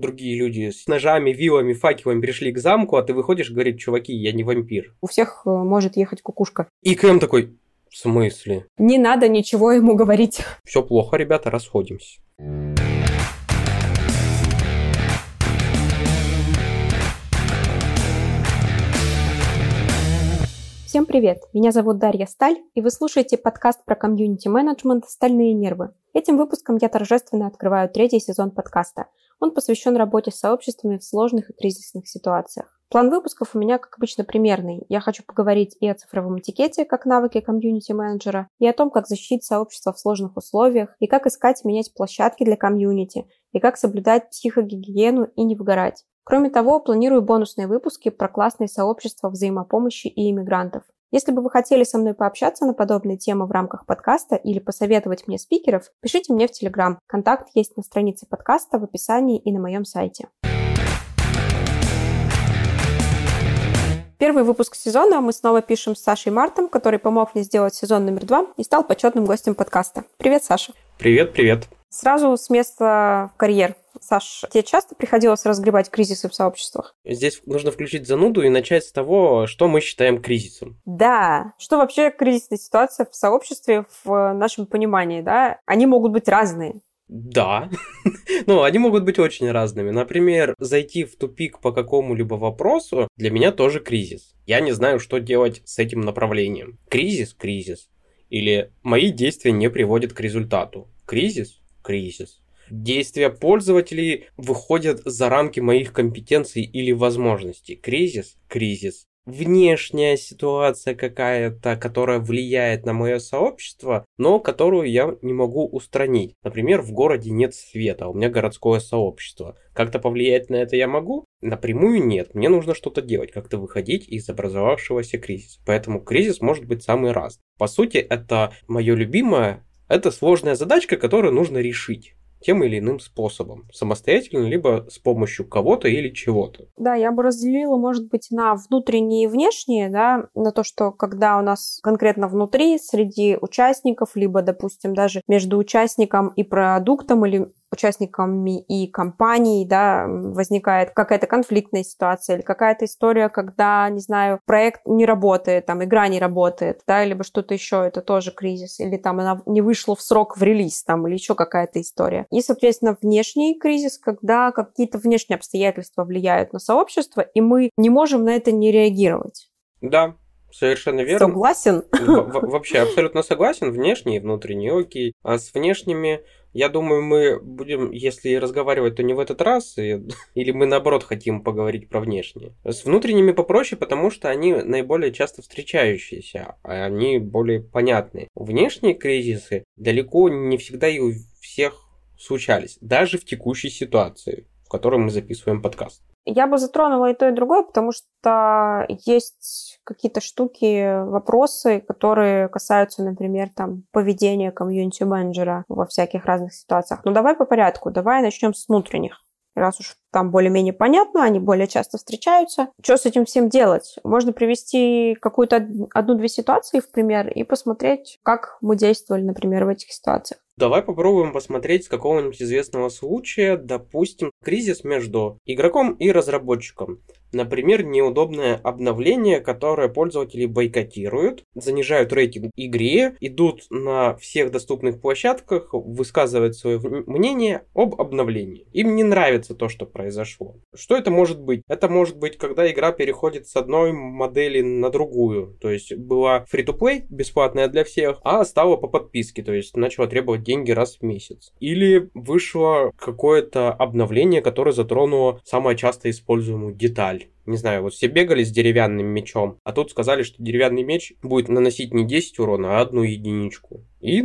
другие люди с ножами, вилами, факелами пришли к замку, а ты выходишь и говорит, чуваки, я не вампир. У всех э, может ехать кукушка. И Кэм такой, в смысле? Не надо ничего ему говорить. Все плохо, ребята, расходимся. Всем привет! Меня зовут Дарья Сталь, и вы слушаете подкаст про комьюнити-менеджмент «Стальные нервы». Этим выпуском я торжественно открываю третий сезон подкаста. Он посвящен работе с сообществами в сложных и кризисных ситуациях. План выпусков у меня, как обычно, примерный. Я хочу поговорить и о цифровом этикете, как навыке комьюнити-менеджера, и о том, как защитить сообщество в сложных условиях, и как искать и менять площадки для комьюнити, и как соблюдать психогигиену и не выгорать. Кроме того, планирую бонусные выпуски про классные сообщества взаимопомощи и иммигрантов. Если бы вы хотели со мной пообщаться на подобные темы в рамках подкаста или посоветовать мне спикеров, пишите мне в Телеграм. Контакт есть на странице подкаста в описании и на моем сайте. Первый выпуск сезона мы снова пишем с Сашей Мартом, который помог мне сделать сезон номер два и стал почетным гостем подкаста. Привет, Саша. Привет, привет. Сразу с места в карьер. Саш, тебе часто приходилось разгребать кризисы в сообществах? Здесь нужно включить зануду и начать с того, что мы считаем кризисом. Да. Что вообще кризисная ситуация в сообществе в нашем понимании, да? Они могут быть разные. Да. ну, они могут быть очень разными. Например, зайти в тупик по какому-либо вопросу для меня тоже кризис. Я не знаю, что делать с этим направлением. Кризис – кризис. Или мои действия не приводят к результату. Кризис – кризис. Действия пользователей выходят за рамки моих компетенций или возможностей. Кризис – кризис внешняя ситуация какая-то, которая влияет на мое сообщество, но которую я не могу устранить. Например, в городе нет света, у меня городское сообщество. Как-то повлиять на это я могу? Напрямую нет. Мне нужно что-то делать, как-то выходить из образовавшегося кризиса. Поэтому кризис может быть самый раз. По сути, это мое любимое, это сложная задачка, которую нужно решить тем или иным способом, самостоятельно, либо с помощью кого-то или чего-то. Да, я бы разделила, может быть, на внутренние и внешние, да, на то, что когда у нас конкретно внутри, среди участников, либо, допустим, даже между участником и продуктом или участниками и компанией, да, возникает какая-то конфликтная ситуация или какая-то история, когда, не знаю, проект не работает, там, игра не работает, да, либо что-то еще, это тоже кризис, или там она не вышла в срок в релиз, там, или еще какая-то история. И, соответственно, внешний кризис, когда какие-то внешние обстоятельства влияют на сообщество, и мы не можем на это не реагировать. Да, Совершенно верно. Согласен. вообще абсолютно согласен. Внешний и внутренний, окей. А с внешними я думаю, мы будем, если разговаривать, то не в этот раз, и, или мы наоборот хотим поговорить про внешние. С внутренними попроще, потому что они наиболее часто встречающиеся, а они более понятные. Внешние кризисы далеко не всегда и у всех случались, даже в текущей ситуации, в которой мы записываем подкаст. Я бы затронула и то, и другое, потому что есть какие-то штуки, вопросы, которые касаются, например, там, поведения комьюнити-менеджера во всяких разных ситуациях. Ну, давай по порядку. Давай начнем с внутренних раз уж там более-менее понятно, они более часто встречаются. Что с этим всем делать? Можно привести какую-то одну-две ситуации в пример и посмотреть, как мы действовали, например, в этих ситуациях. Давай попробуем посмотреть с какого-нибудь известного случая, допустим, кризис между игроком и разработчиком. Например, неудобное обновление, которое пользователи бойкотируют, занижают рейтинг игре, идут на всех доступных площадках, высказывают свое мнение об обновлении. Им не нравится то, что произошло. Что это может быть? Это может быть, когда игра переходит с одной модели на другую. То есть была free-to-play, бесплатная для всех, а стала по подписке, то есть начала требовать деньги раз в месяц. Или вышло какое-то обновление, которое затронуло самую часто используемую деталь не знаю, вот все бегали с деревянным мечом, а тут сказали, что деревянный меч будет наносить не 10 урона, а одну единичку. И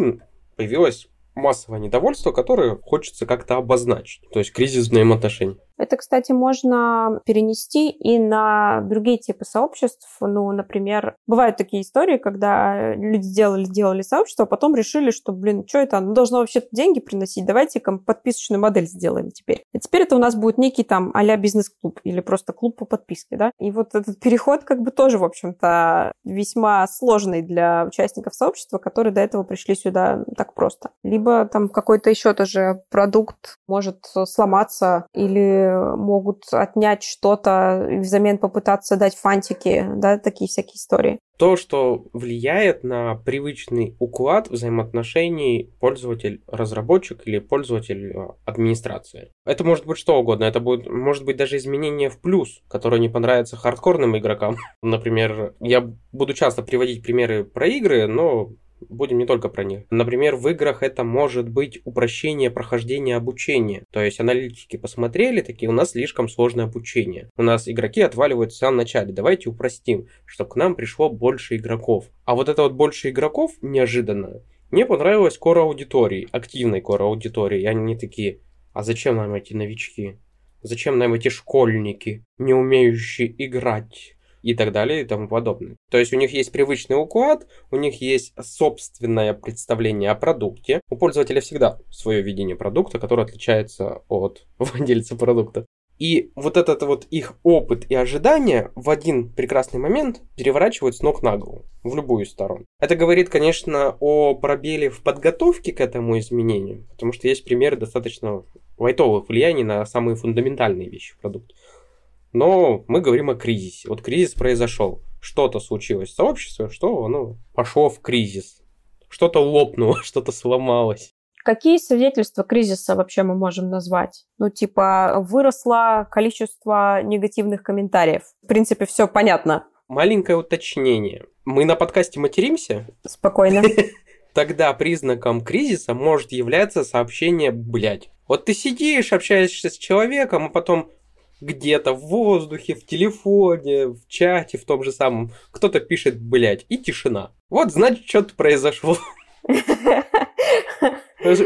появилось массовое недовольство, которое хочется как-то обозначить. То есть кризис взаимоотношений. Это, кстати, можно перенести и на другие типы сообществ. Ну, например, бывают такие истории, когда люди сделали, делали сообщество, а потом решили, что, блин, что это, оно должно вообще-то деньги приносить, давайте-ка подписочную модель сделаем теперь. И теперь это у нас будет некий там а бизнес-клуб или просто клуб по подписке, да? И вот этот переход как бы тоже, в общем-то, весьма сложный для участников сообщества, которые до этого пришли сюда так просто. Либо там какой-то еще тоже продукт может сломаться или могут отнять что-то и взамен попытаться дать фантики, да, такие всякие истории то, что влияет на привычный уклад взаимоотношений пользователь-разработчик или пользователь-администрация. Это может быть что угодно. Это будет, может быть даже изменение в плюс, которое не понравится хардкорным игрокам. Например, я буду часто приводить примеры про игры, но будем не только про них. Например, в играх это может быть упрощение прохождения обучения. То есть аналитики посмотрели, такие, у нас слишком сложное обучение. У нас игроки отваливаются в самом начале. Давайте упростим, чтобы к нам пришло больше игроков. А вот это вот больше игроков неожиданно. Мне понравилось кора аудитории, активной кора аудитории. Они такие, а зачем нам эти новички? Зачем нам эти школьники, не умеющие играть? И так далее и тому подобное. То есть у них есть привычный уклад, у них есть собственное представление о продукте. У пользователя всегда свое видение продукта, которое отличается от владельца продукта. И вот этот вот их опыт и ожидания в один прекрасный момент переворачивают с ног на голову, в любую сторону. Это говорит, конечно, о пробеле в подготовке к этому изменению, потому что есть примеры достаточно лайтовых влияний на самые фундаментальные вещи в продукте. Но мы говорим о кризисе. Вот кризис произошел. Что-то случилось в сообществе, что оно пошло в кризис. Что-то лопнуло, что-то сломалось. Какие свидетельства кризиса вообще мы можем назвать? Ну, типа, выросло количество негативных комментариев. В принципе, все понятно. Маленькое уточнение. Мы на подкасте материмся? Спокойно. Тогда признаком кризиса может являться сообщение «блядь». Вот ты сидишь, общаешься с человеком, а потом где-то в воздухе, в телефоне, в чате, в том же самом. Кто-то пишет, блядь, и тишина. Вот, значит, что-то произошло.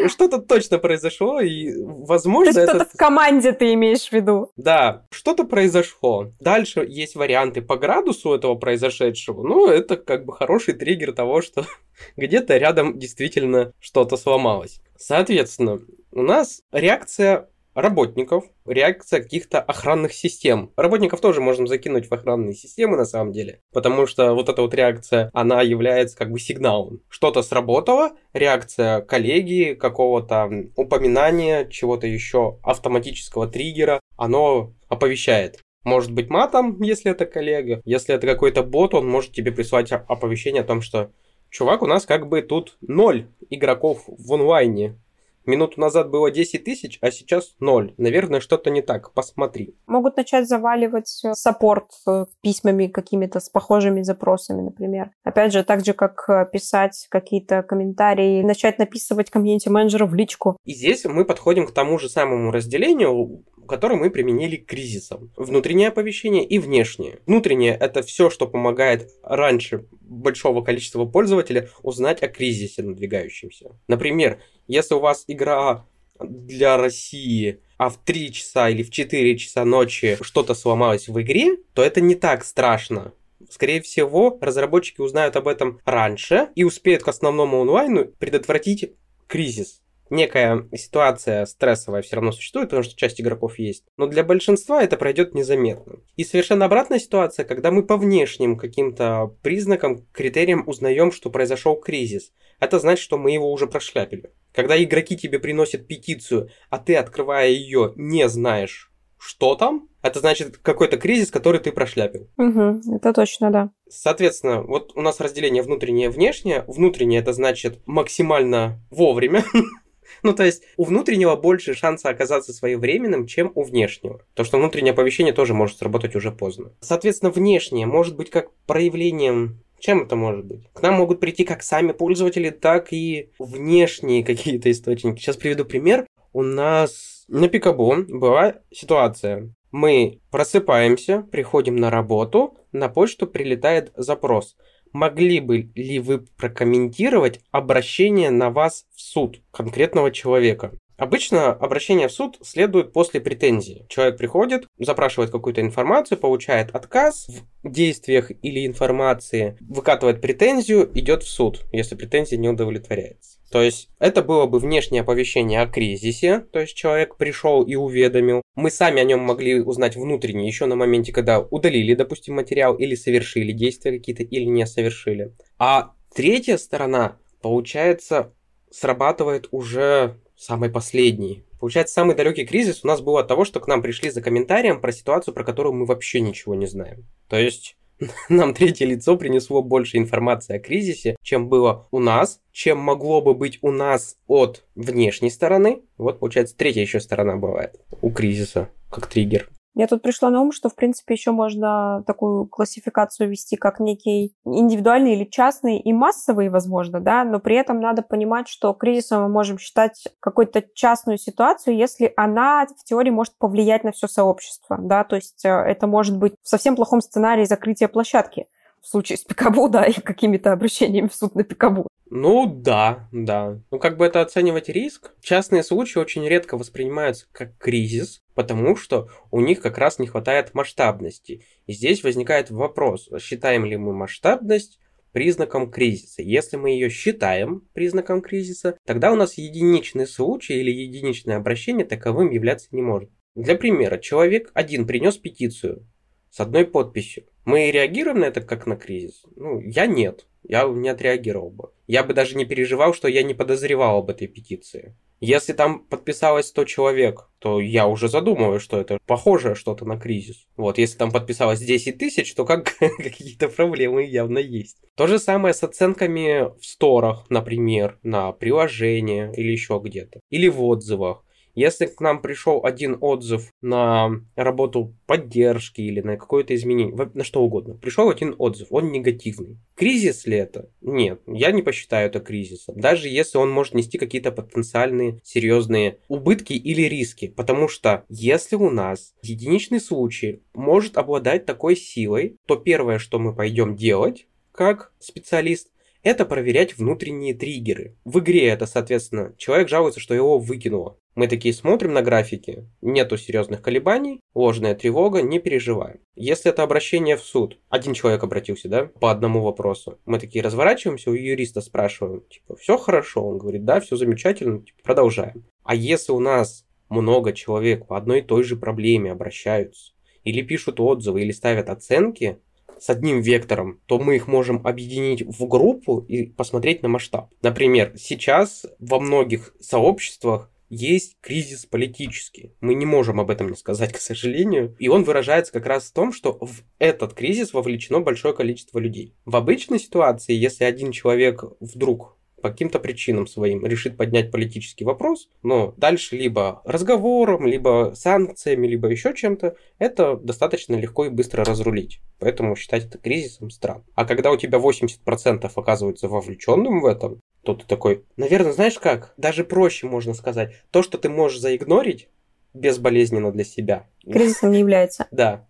Что-то точно произошло, и, возможно... То есть это... в команде ты имеешь в виду? Да, что-то произошло. Дальше есть варианты по градусу этого произошедшего. Ну, это как бы хороший триггер того, что где-то рядом действительно что-то сломалось. Соответственно, у нас реакция работников, реакция каких-то охранных систем. Работников тоже можем закинуть в охранные системы на самом деле, потому что вот эта вот реакция, она является как бы сигналом. Что-то сработало, реакция коллеги, какого-то упоминания, чего-то еще, автоматического триггера, оно оповещает. Может быть матом, если это коллега. Если это какой-то бот, он может тебе прислать оповещение о том, что чувак, у нас как бы тут ноль игроков в онлайне. Минуту назад было 10 тысяч, а сейчас 0. Наверное, что-то не так. Посмотри. Могут начать заваливать э, саппорт э, письмами какими-то с похожими запросами, например. Опять же, так же, как э, писать какие-то комментарии, начать написывать комьюнити-менеджеру в личку. И здесь мы подходим к тому же самому разделению, который мы применили к кризисам. Внутреннее оповещение и внешнее. Внутреннее – это все, что помогает раньше большого количества пользователей узнать о кризисе надвигающемся. Например, если у вас игра для России, а в 3 часа или в 4 часа ночи что-то сломалось в игре, то это не так страшно. Скорее всего, разработчики узнают об этом раньше и успеют к основному онлайну предотвратить кризис некая ситуация стрессовая все равно существует, потому что часть игроков есть. Но для большинства это пройдет незаметно. И совершенно обратная ситуация, когда мы по внешним каким-то признакам, критериям узнаем, что произошел кризис. Это значит, что мы его уже прошляпили. Когда игроки тебе приносят петицию, а ты, открывая ее, не знаешь, что там, это значит какой-то кризис, который ты прошляпил. Угу, это точно, да. Соответственно, вот у нас разделение внутреннее и внешнее. Внутреннее это значит максимально вовремя. Ну, то есть у внутреннего больше шанса оказаться своевременным, чем у внешнего. То, что внутреннее оповещение тоже может сработать уже поздно. Соответственно, внешнее может быть как проявлением чем это может быть? К нам могут прийти как сами пользователи, так и внешние какие-то источники. Сейчас приведу пример. У нас на Пикабу была ситуация. Мы просыпаемся, приходим на работу, на почту прилетает запрос – могли бы ли вы прокомментировать обращение на вас в суд конкретного человека? Обычно обращение в суд следует после претензии. Человек приходит, запрашивает какую-то информацию, получает отказ в действиях или информации, выкатывает претензию, идет в суд, если претензия не удовлетворяется. То есть это было бы внешнее оповещение о кризисе, то есть человек пришел и уведомил. Мы сами о нем могли узнать внутренне еще на моменте, когда удалили, допустим, материал или совершили действия какие-то, или не совершили. А третья сторона, получается, срабатывает уже самый последний. Получается, самый далекий кризис у нас был от того, что к нам пришли за комментарием про ситуацию, про которую мы вообще ничего не знаем. То есть нам третье лицо принесло больше информации о кризисе, чем было у нас, чем могло бы быть у нас от внешней стороны. Вот, получается, третья еще сторона бывает у кризиса, как триггер. Я тут пришла на ум, что, в принципе, еще можно такую классификацию вести как некий индивидуальный или частный и массовый, возможно, да, но при этом надо понимать, что кризисом мы можем считать какую-то частную ситуацию, если она в теории может повлиять на все сообщество, да, то есть э, это может быть в совсем плохом сценарии закрытия площадки, в случае с Пикабу, да, и какими-то обращениями в суд на Пикабу. Ну да, да. Ну как бы это оценивать риск? Частные случаи очень редко воспринимаются как кризис, потому что у них как раз не хватает масштабности. И здесь возникает вопрос, считаем ли мы масштабность признаком кризиса. Если мы ее считаем признаком кризиса, тогда у нас единичный случай или единичное обращение таковым являться не может. Для примера, человек один принес петицию с одной подписью. Мы реагируем на это как на кризис? Ну, я нет. Я не отреагировал бы. Я бы даже не переживал, что я не подозревал об этой петиции. Если там подписалось 100 человек, то я уже задумываю, что это похоже что-то на кризис. Вот, если там подписалось 10 тысяч, то как какие-то проблемы явно есть. То же самое с оценками в сторах, например, на приложение или еще где-то. Или в отзывах. Если к нам пришел один отзыв на работу поддержки или на какое-то изменение, на что угодно, пришел один отзыв, он негативный. Кризис ли это? Нет, я не посчитаю это кризисом. Даже если он может нести какие-то потенциальные серьезные убытки или риски. Потому что если у нас единичный случай может обладать такой силой, то первое, что мы пойдем делать, как специалист, это проверять внутренние триггеры. В игре это, соответственно, человек жалуется, что его выкинуло. Мы такие смотрим на графики, нету серьезных колебаний, ложная тревога, не переживаем. Если это обращение в суд, один человек обратился, да, по одному вопросу, мы такие разворачиваемся, у юриста спрашиваем, типа, все хорошо? Он говорит, да, все замечательно, типа, продолжаем. А если у нас много человек по одной и той же проблеме обращаются, или пишут отзывы, или ставят оценки, с одним вектором, то мы их можем объединить в группу и посмотреть на масштаб. Например, сейчас во многих сообществах есть кризис политический. Мы не можем об этом не сказать, к сожалению. И он выражается как раз в том, что в этот кризис вовлечено большое количество людей. В обычной ситуации, если один человек вдруг по каким-то причинам своим решит поднять политический вопрос, но дальше либо разговором, либо санкциями, либо еще чем-то, это достаточно легко и быстро разрулить. Поэтому считать это кризисом странно. А когда у тебя 80% оказывается вовлеченным в этом, то ты такой, наверное, знаешь как, даже проще можно сказать, то, что ты можешь заигнорить, безболезненно для себя. Кризисом не является. Да.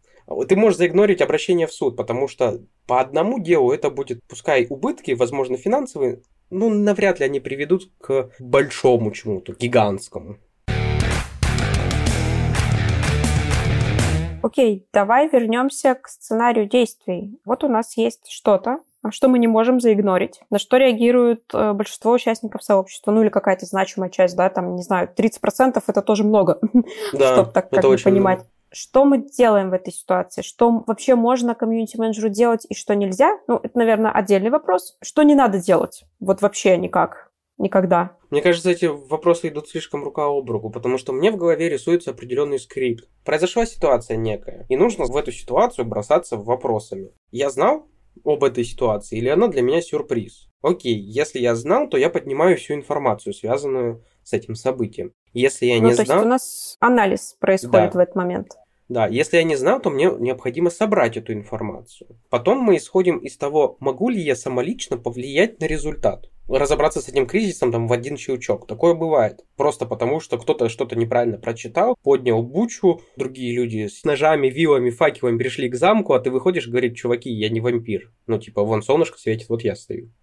Ты можешь заигнорить обращение в суд, потому что по одному делу это будет, пускай убытки, возможно, финансовые, ну, навряд ли они приведут к большому чему-то, гигантскому. Окей, давай вернемся к сценарию действий. Вот у нас есть что-то, что мы не можем заигнорить, на что реагируют э, большинство участников сообщества, ну или какая-то значимая часть, да, там, не знаю, 30% это тоже много, да, чтобы так как бы понимать. Много. Что мы делаем в этой ситуации? Что вообще можно комьюнити-менеджеру делать и что нельзя? Ну, это, наверное, отдельный вопрос. Что не надо делать? Вот вообще никак. Никогда. Мне кажется, эти вопросы идут слишком рука об руку, потому что мне в голове рисуется определенный скрипт. Произошла ситуация некая, и нужно в эту ситуацию бросаться вопросами. Я знал, об этой ситуации, или она для меня сюрприз. Окей, если я знал, то я поднимаю всю информацию, связанную с этим событием. Если я ну, не то знал... Есть у нас анализ происходит да. в этот момент. Да, если я не знал, то мне необходимо собрать эту информацию. Потом мы исходим из того, могу ли я самолично повлиять на результат. Разобраться с этим кризисом там в один щелчок. Такое бывает. Просто потому, что кто-то что-то неправильно прочитал, поднял бучу, другие люди с ножами, вилами, факелами пришли к замку, а ты выходишь и говоришь, чуваки, я не вампир. Ну, типа, вон солнышко светит, вот я стою.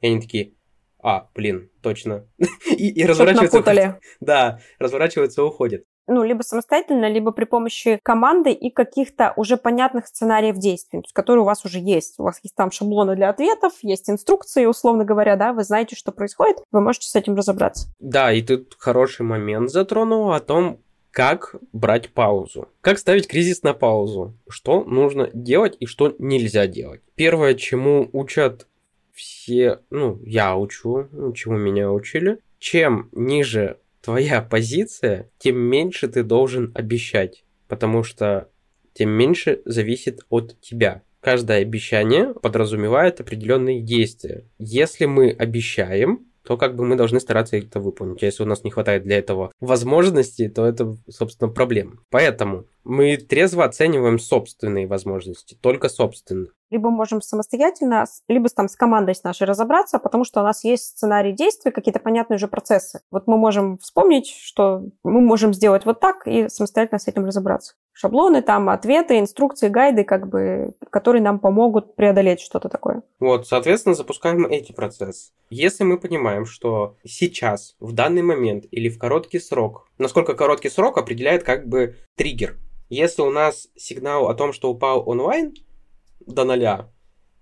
И они такие, А, блин, точно. и, и разворачивается. Да, разворачивается и уходит ну, либо самостоятельно, либо при помощи команды и каких-то уже понятных сценариев действий, которые у вас уже есть. У вас есть там шаблоны для ответов, есть инструкции, условно говоря, да, вы знаете, что происходит, вы можете с этим разобраться. Да, и тут хороший момент затронул о том, как брать паузу. Как ставить кризис на паузу. Что нужно делать и что нельзя делать. Первое, чему учат все, ну, я учу, чему меня учили. Чем ниже твоя позиция, тем меньше ты должен обещать, потому что тем меньше зависит от тебя. Каждое обещание подразумевает определенные действия. Если мы обещаем, то как бы мы должны стараться это выполнить. Если у нас не хватает для этого возможностей, то это, собственно, проблема. Поэтому мы трезво оцениваем собственные возможности, только собственные либо можем самостоятельно, либо там с командой с нашей разобраться, потому что у нас есть сценарий действий, какие-то понятные уже процессы. Вот мы можем вспомнить, что мы можем сделать вот так и самостоятельно с этим разобраться. Шаблоны, там ответы, инструкции, гайды, как бы, которые нам помогут преодолеть что-то такое. Вот, соответственно, запускаем эти процессы. Если мы понимаем, что сейчас, в данный момент или в короткий срок, насколько короткий срок определяет как бы триггер. Если у нас сигнал о том, что упал онлайн, до ноля,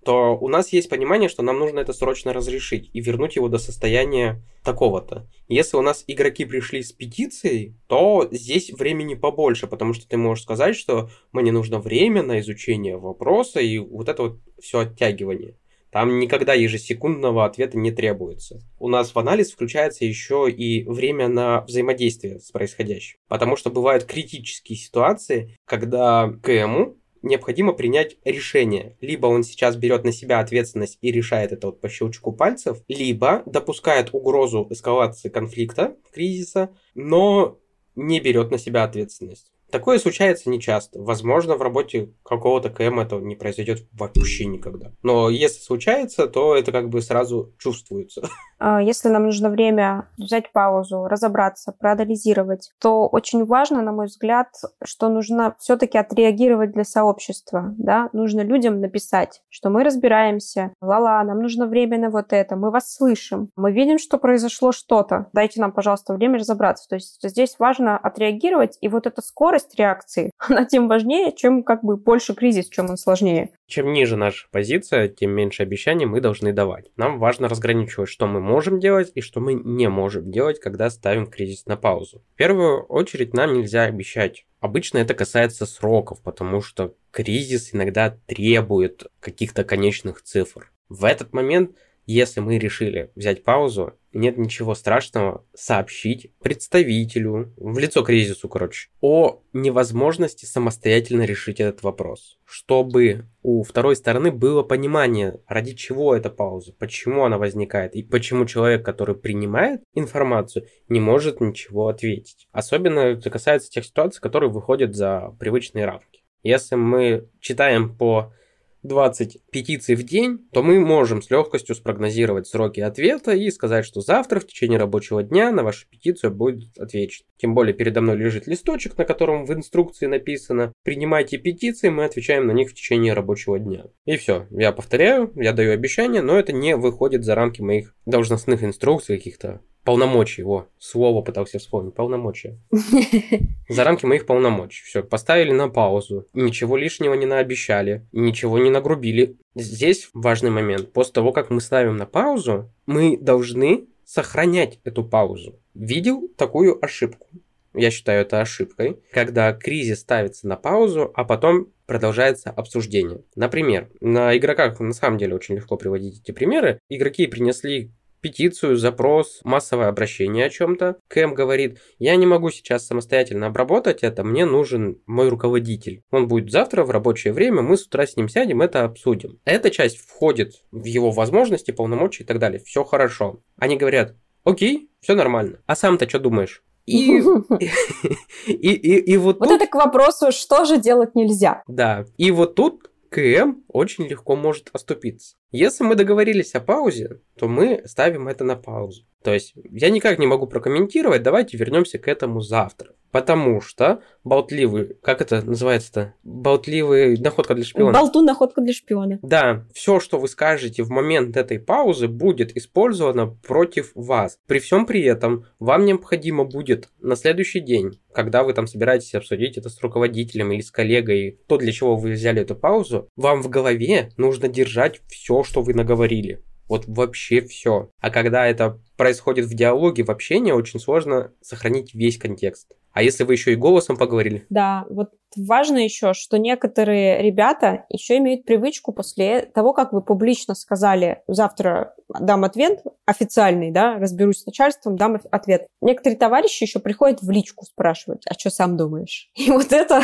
то у нас есть понимание, что нам нужно это срочно разрешить и вернуть его до состояния такого-то. Если у нас игроки пришли с петицией, то здесь времени побольше, потому что ты можешь сказать, что мне нужно время на изучение вопроса и вот это вот все оттягивание. Там никогда ежесекундного ответа не требуется. У нас в анализ включается еще и время на взаимодействие с происходящим. Потому что бывают критические ситуации, когда КМУ необходимо принять решение. Либо он сейчас берет на себя ответственность и решает это вот по щелчку пальцев, либо допускает угрозу эскалации конфликта, кризиса, но не берет на себя ответственность. Такое случается нечасто. Возможно, в работе какого-то КМ это не произойдет вообще никогда. Но если случается, то это как бы сразу чувствуется. А, если нам нужно время взять паузу, разобраться, проанализировать, то очень важно, на мой взгляд, что нужно все-таки отреагировать для сообщества. Да? Нужно людям написать, что мы разбираемся, ла-ла, нам нужно время на вот это, мы вас слышим, мы видим, что произошло что-то, дайте нам, пожалуйста, время разобраться. То есть здесь важно отреагировать, и вот эта скорость реакции, она тем важнее, чем как бы больше кризис, чем он сложнее. Чем ниже наша позиция, тем меньше обещаний мы должны давать. Нам важно разграничивать, что мы можем делать и что мы не можем делать, когда ставим кризис на паузу. В первую очередь нам нельзя обещать. Обычно это касается сроков, потому что кризис иногда требует каких-то конечных цифр. В этот момент если мы решили взять паузу, нет ничего страшного сообщить представителю, в лицо кризису, короче, о невозможности самостоятельно решить этот вопрос. Чтобы у второй стороны было понимание, ради чего эта пауза, почему она возникает, и почему человек, который принимает информацию, не может ничего ответить. Особенно это касается тех ситуаций, которые выходят за привычные рамки. Если мы читаем по 20 петиций в день, то мы можем с легкостью спрогнозировать сроки ответа и сказать, что завтра в течение рабочего дня на вашу петицию будет отвечен. Тем более передо мной лежит листочек, на котором в инструкции написано «Принимайте петиции, мы отвечаем на них в течение рабочего дня». И все. Я повторяю, я даю обещание, но это не выходит за рамки моих должностных инструкций каких-то полномочий, во, слово пытался вспомнить, полномочия. За рамки моих полномочий. Все, поставили на паузу, ничего лишнего не наобещали, ничего не нагрубили. Здесь важный момент. После того, как мы ставим на паузу, мы должны сохранять эту паузу. Видел такую ошибку. Я считаю это ошибкой, когда кризис ставится на паузу, а потом продолжается обсуждение. Например, на игроках на самом деле очень легко приводить эти примеры. Игроки принесли петицию, запрос, массовое обращение о чем-то. Кэм говорит, я не могу сейчас самостоятельно обработать это, мне нужен мой руководитель. Он будет завтра в рабочее время, мы с утра с ним сядем, это обсудим. Эта часть входит в его возможности, полномочия и так далее. Все хорошо. Они говорят, окей, все нормально. А сам-то что думаешь? И, и, и, и вот, вот тут... это к вопросу, что же делать нельзя. Да, и вот тут КМ очень легко может оступиться. Если мы договорились о паузе, то мы ставим это на паузу. То есть я никак не могу прокомментировать, давайте вернемся к этому завтра. Потому что болтливый, как это называется-то? Болтливый находка для шпиона. Болтун находка для шпиона. Да, все, что вы скажете в момент этой паузы, будет использовано против вас. При всем при этом вам необходимо будет на следующий день, когда вы там собираетесь обсудить это с руководителем или с коллегой, то, для чего вы взяли эту паузу, вам в голове нужно держать все, что вы наговорили. Вот вообще все. А когда это происходит в диалоге, в общении, очень сложно сохранить весь контекст. А если вы еще и голосом поговорили? Да, вот важно еще, что некоторые ребята еще имеют привычку после того, как вы публично сказали завтра дам ответ официальный, да, разберусь с начальством, дам ответ. Некоторые товарищи еще приходят в личку спрашивать, а что сам думаешь? И вот это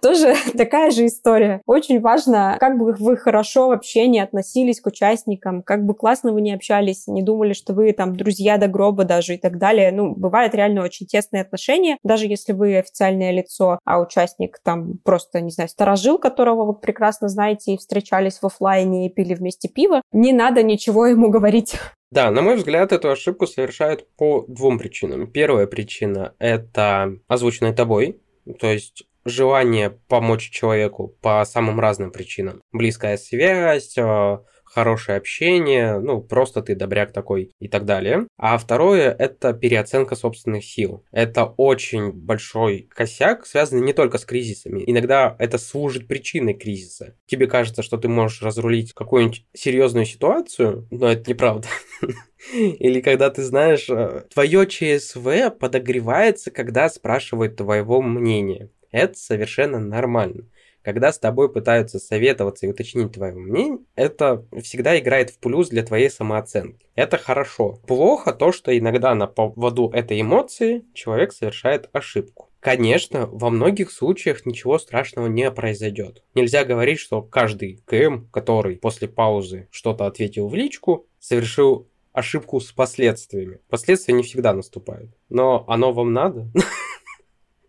тоже такая же история. Очень важно, как бы вы хорошо вообще не относились к участникам, как бы классно вы не общались, не думали, что вы там друзья до гроба даже и так далее. Ну, бывают реально очень тесные отношения, даже если вы официальное лицо, а участник там просто, не знаю, сторожил, которого вы прекрасно знаете и встречались в офлайне и пили вместе пиво, не надо ничего ему говорить. Да, на мой взгляд, эту ошибку совершают по двум причинам. Первая причина – это озвученная тобой, то есть желание помочь человеку по самым разным причинам. Близкая связь, э, хорошее общение, ну, просто ты добряк такой и так далее. А второе – это переоценка собственных сил. Это очень большой косяк, связанный не только с кризисами. Иногда это служит причиной кризиса. Тебе кажется, что ты можешь разрулить какую-нибудь серьезную ситуацию, но это неправда. Или когда ты знаешь, э, твое ЧСВ подогревается, когда спрашивают твоего мнения. Это совершенно нормально когда с тобой пытаются советоваться и уточнить твое мнение, это всегда играет в плюс для твоей самооценки. Это хорошо. Плохо то, что иногда на поводу этой эмоции человек совершает ошибку. Конечно, во многих случаях ничего страшного не произойдет. Нельзя говорить, что каждый КМ, который после паузы что-то ответил в личку, совершил ошибку с последствиями. Последствия не всегда наступают. Но оно вам надо?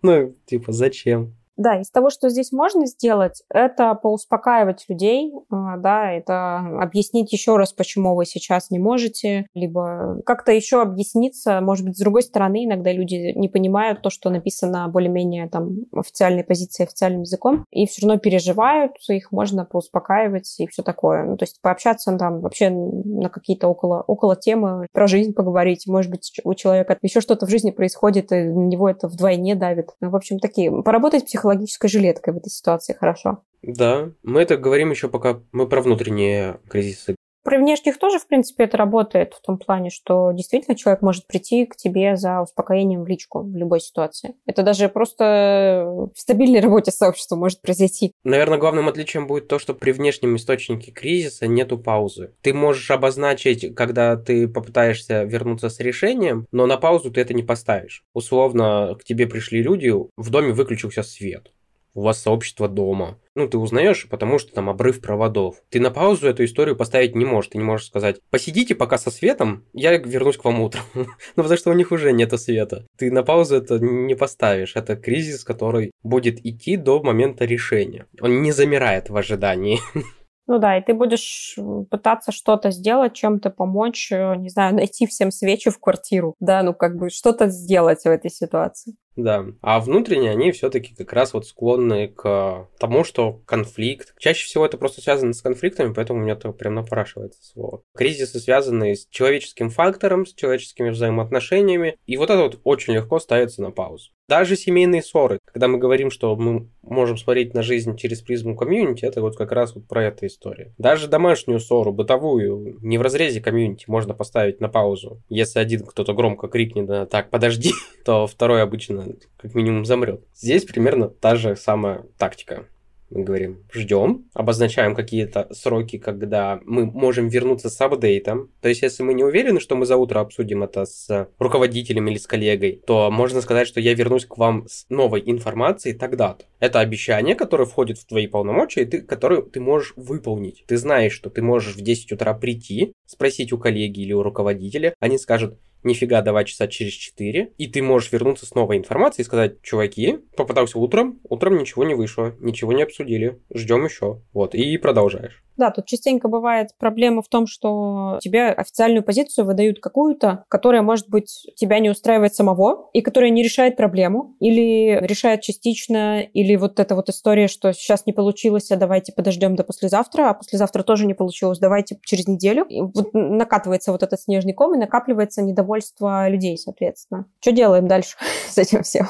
Ну, типа, зачем? Да, из того, что здесь можно сделать, это поуспокаивать людей, а, да, это объяснить еще раз, почему вы сейчас не можете, либо как-то еще объясниться, может быть, с другой стороны, иногда люди не понимают то, что написано более-менее там официальной позицией, официальным языком, и все равно переживают, их можно поуспокаивать и все такое. Ну, то есть пообщаться там вообще на какие-то около, около темы, про жизнь поговорить, может быть, у человека еще что-то в жизни происходит, и на него это вдвойне давит. Ну, в общем, такие, поработать психологически психологической жилеткой в этой ситуации хорошо. Да, мы это говорим еще пока мы про внутренние кризисы при внешних тоже, в принципе, это работает в том плане, что действительно человек может прийти к тебе за успокоением в личку в любой ситуации. Это даже просто в стабильной работе сообщества может произойти. Наверное, главным отличием будет то, что при внешнем источнике кризиса нету паузы. Ты можешь обозначить, когда ты попытаешься вернуться с решением, но на паузу ты это не поставишь. Условно, к тебе пришли люди, в доме выключился свет у вас сообщество дома. Ну, ты узнаешь, потому что там обрыв проводов. Ты на паузу эту историю поставить не можешь. Ты не можешь сказать, посидите пока со светом, я вернусь к вам утром. ну, потому что у них уже нет света. Ты на паузу это не поставишь. Это кризис, который будет идти до момента решения. Он не замирает в ожидании. Ну да, и ты будешь пытаться что-то сделать, чем-то помочь, э, не знаю, найти всем свечи в квартиру, да, ну как бы что-то сделать в этой ситуации. Да, а внутренне они все-таки как раз вот склонны к тому, что конфликт. Чаще всего это просто связано с конфликтами, поэтому у меня это прям напрашивается слово. Кризисы связаны с человеческим фактором, с человеческими взаимоотношениями, и вот это вот очень легко ставится на паузу. Даже семейные ссоры, когда мы говорим, что мы можем смотреть на жизнь через призму комьюнити, это вот как раз вот про эту историю. Даже домашнюю ссору, бытовую, не в разрезе комьюнити можно поставить на паузу. Если один кто-то громко крикнет, так, подожди, то второй обычно как минимум замрет. Здесь примерно та же самая тактика мы говорим, ждем, обозначаем какие-то сроки, когда мы можем вернуться с апдейтом. То есть, если мы не уверены, что мы за утро обсудим это с руководителем или с коллегой, то можно сказать, что я вернусь к вам с новой информацией тогда-то. Это обещание, которое входит в твои полномочия, и ты, которое ты можешь выполнить. Ты знаешь, что ты можешь в 10 утра прийти, спросить у коллеги или у руководителя, они скажут, нифига, два часа через 4, и ты можешь вернуться с новой информацией и сказать, чуваки, попытался утром, утром ничего не вышло, ничего не обсудили, ждем еще. Вот, и продолжаешь. Да, тут частенько бывает проблема в том, что тебе официальную позицию выдают какую-то, которая, может быть, тебя не устраивает самого, и которая не решает проблему, или решает частично, или вот эта вот история, что сейчас не получилось, а давайте подождем до послезавтра, а послезавтра тоже не получилось, давайте через неделю. И вот накатывается вот этот снежный ком, и накапливается недовольство людей, соответственно. Что делаем дальше с этим всем?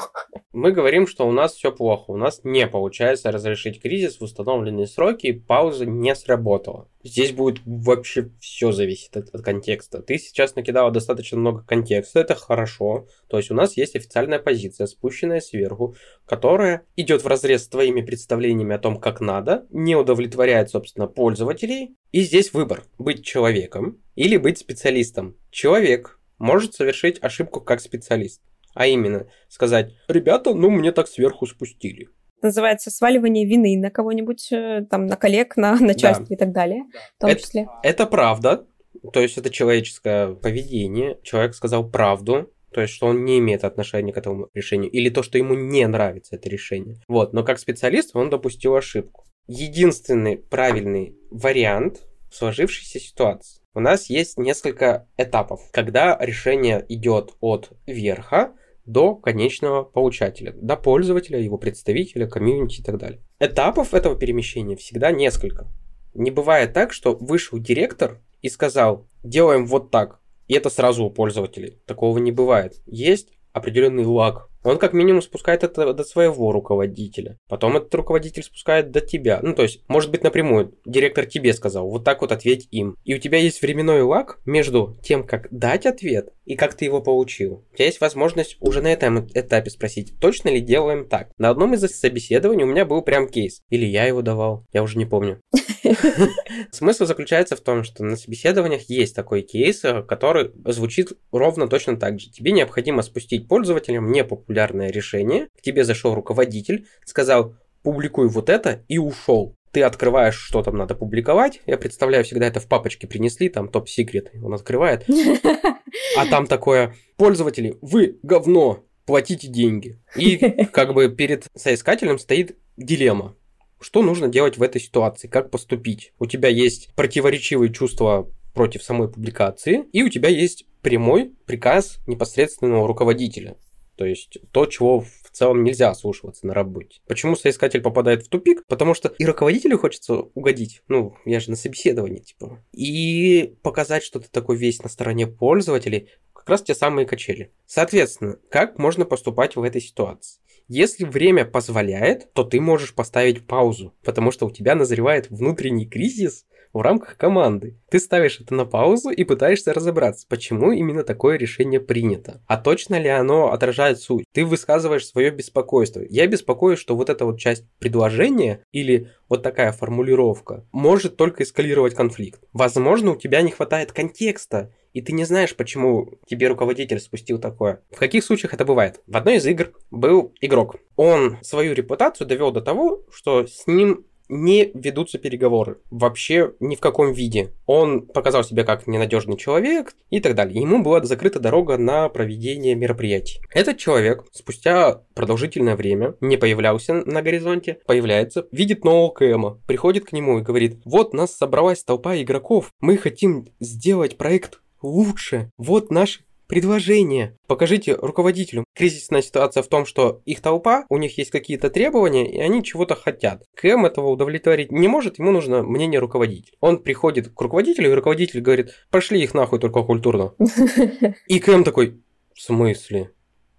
Мы говорим, что у нас все плохо, у нас не получается разрешить кризис в установленные сроки, и пауза не сработала работало. Здесь будет вообще все зависит от, от контекста. Ты сейчас накидала достаточно много контекста, это хорошо. То есть у нас есть официальная позиция, спущенная сверху, которая идет в разрез с твоими представлениями о том, как надо, не удовлетворяет, собственно, пользователей. И здесь выбор быть человеком или быть специалистом. Человек может совершить ошибку как специалист. А именно сказать, ребята, ну мне так сверху спустили называется сваливание вины на кого-нибудь, э, там, на коллег, на начальство да. и так далее, в том это, числе. Это правда, то есть это человеческое поведение, человек сказал правду, то есть, что он не имеет отношения к этому решению, или то, что ему не нравится это решение. Вот, но как специалист он допустил ошибку. Единственный правильный вариант в сложившейся ситуации. У нас есть несколько этапов, когда решение идет от верха, до конечного получателя, до пользователя, его представителя, комьюнити и так далее. Этапов этого перемещения всегда несколько. Не бывает так, что вышел директор и сказал, делаем вот так, и это сразу у пользователей. Такого не бывает. Есть определенный лаг он как минимум спускает это до своего руководителя. Потом этот руководитель спускает до тебя. Ну, то есть, может быть, напрямую. Директор тебе сказал, вот так вот ответь им. И у тебя есть временной лаг между тем, как дать ответ и как ты его получил. У тебя есть возможность уже на этом этапе спросить, точно ли делаем так. На одном из собеседований у меня был прям кейс. Или я его давал, я уже не помню. Смысл заключается в том, что на собеседованиях есть такой кейс, э, который звучит ровно точно так же. Тебе необходимо спустить пользователям непопулярное решение, к тебе зашел руководитель, сказал, публикуй вот это и ушел ты открываешь, что там надо публиковать. Я представляю, всегда это в папочке принесли, там топ-секрет, он открывает. А там такое, пользователи, вы говно, платите деньги. И как бы перед соискателем стоит дилемма что нужно делать в этой ситуации, как поступить. У тебя есть противоречивые чувства против самой публикации, и у тебя есть прямой приказ непосредственного руководителя. То есть то, чего в целом нельзя слушаться на работе. Почему соискатель попадает в тупик? Потому что и руководителю хочется угодить. Ну, я же на собеседовании, типа. И показать, что ты такой весь на стороне пользователей, как раз те самые качели. Соответственно, как можно поступать в этой ситуации? Если время позволяет, то ты можешь поставить паузу, потому что у тебя назревает внутренний кризис в рамках команды. Ты ставишь это на паузу и пытаешься разобраться, почему именно такое решение принято. А точно ли оно отражает суть? Ты высказываешь свое беспокойство. Я беспокоюсь, что вот эта вот часть предложения или вот такая формулировка может только эскалировать конфликт. Возможно, у тебя не хватает контекста и ты не знаешь, почему тебе руководитель спустил такое. В каких случаях это бывает? В одной из игр был игрок. Он свою репутацию довел до того, что с ним не ведутся переговоры. Вообще ни в каком виде. Он показал себя как ненадежный человек и так далее. Ему была закрыта дорога на проведение мероприятий. Этот человек спустя продолжительное время не появлялся на горизонте, появляется, видит нового КМа, приходит к нему и говорит, вот нас собралась толпа игроков, мы хотим сделать проект лучше. Вот наш предложение. Покажите руководителю. Кризисная ситуация в том, что их толпа, у них есть какие-то требования, и они чего-то хотят. Кэм этого удовлетворить не может, ему нужно мнение руководителя. Он приходит к руководителю, и руководитель говорит, пошли их нахуй только культурно. И Кэм такой, в смысле?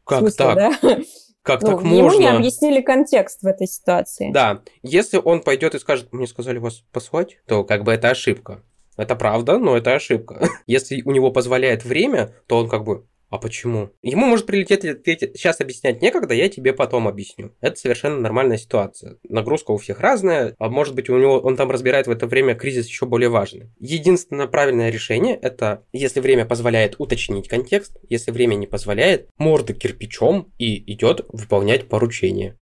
Как смысле, так? Да? Как ну, так можно? Ему не объяснили контекст в этой ситуации. Да. Если он пойдет и скажет, мне сказали вас послать, то как бы это ошибка. Это правда, но это ошибка. Если у него позволяет время, то он как бы а почему? Ему может прилететь ответить, сейчас объяснять некогда, я тебе потом объясню. Это совершенно нормальная ситуация. Нагрузка у всех разная, а может быть у него, он там разбирает в это время кризис еще более важный. Единственное правильное решение это, если время позволяет уточнить контекст, если время не позволяет, морды кирпичом и идет выполнять поручение.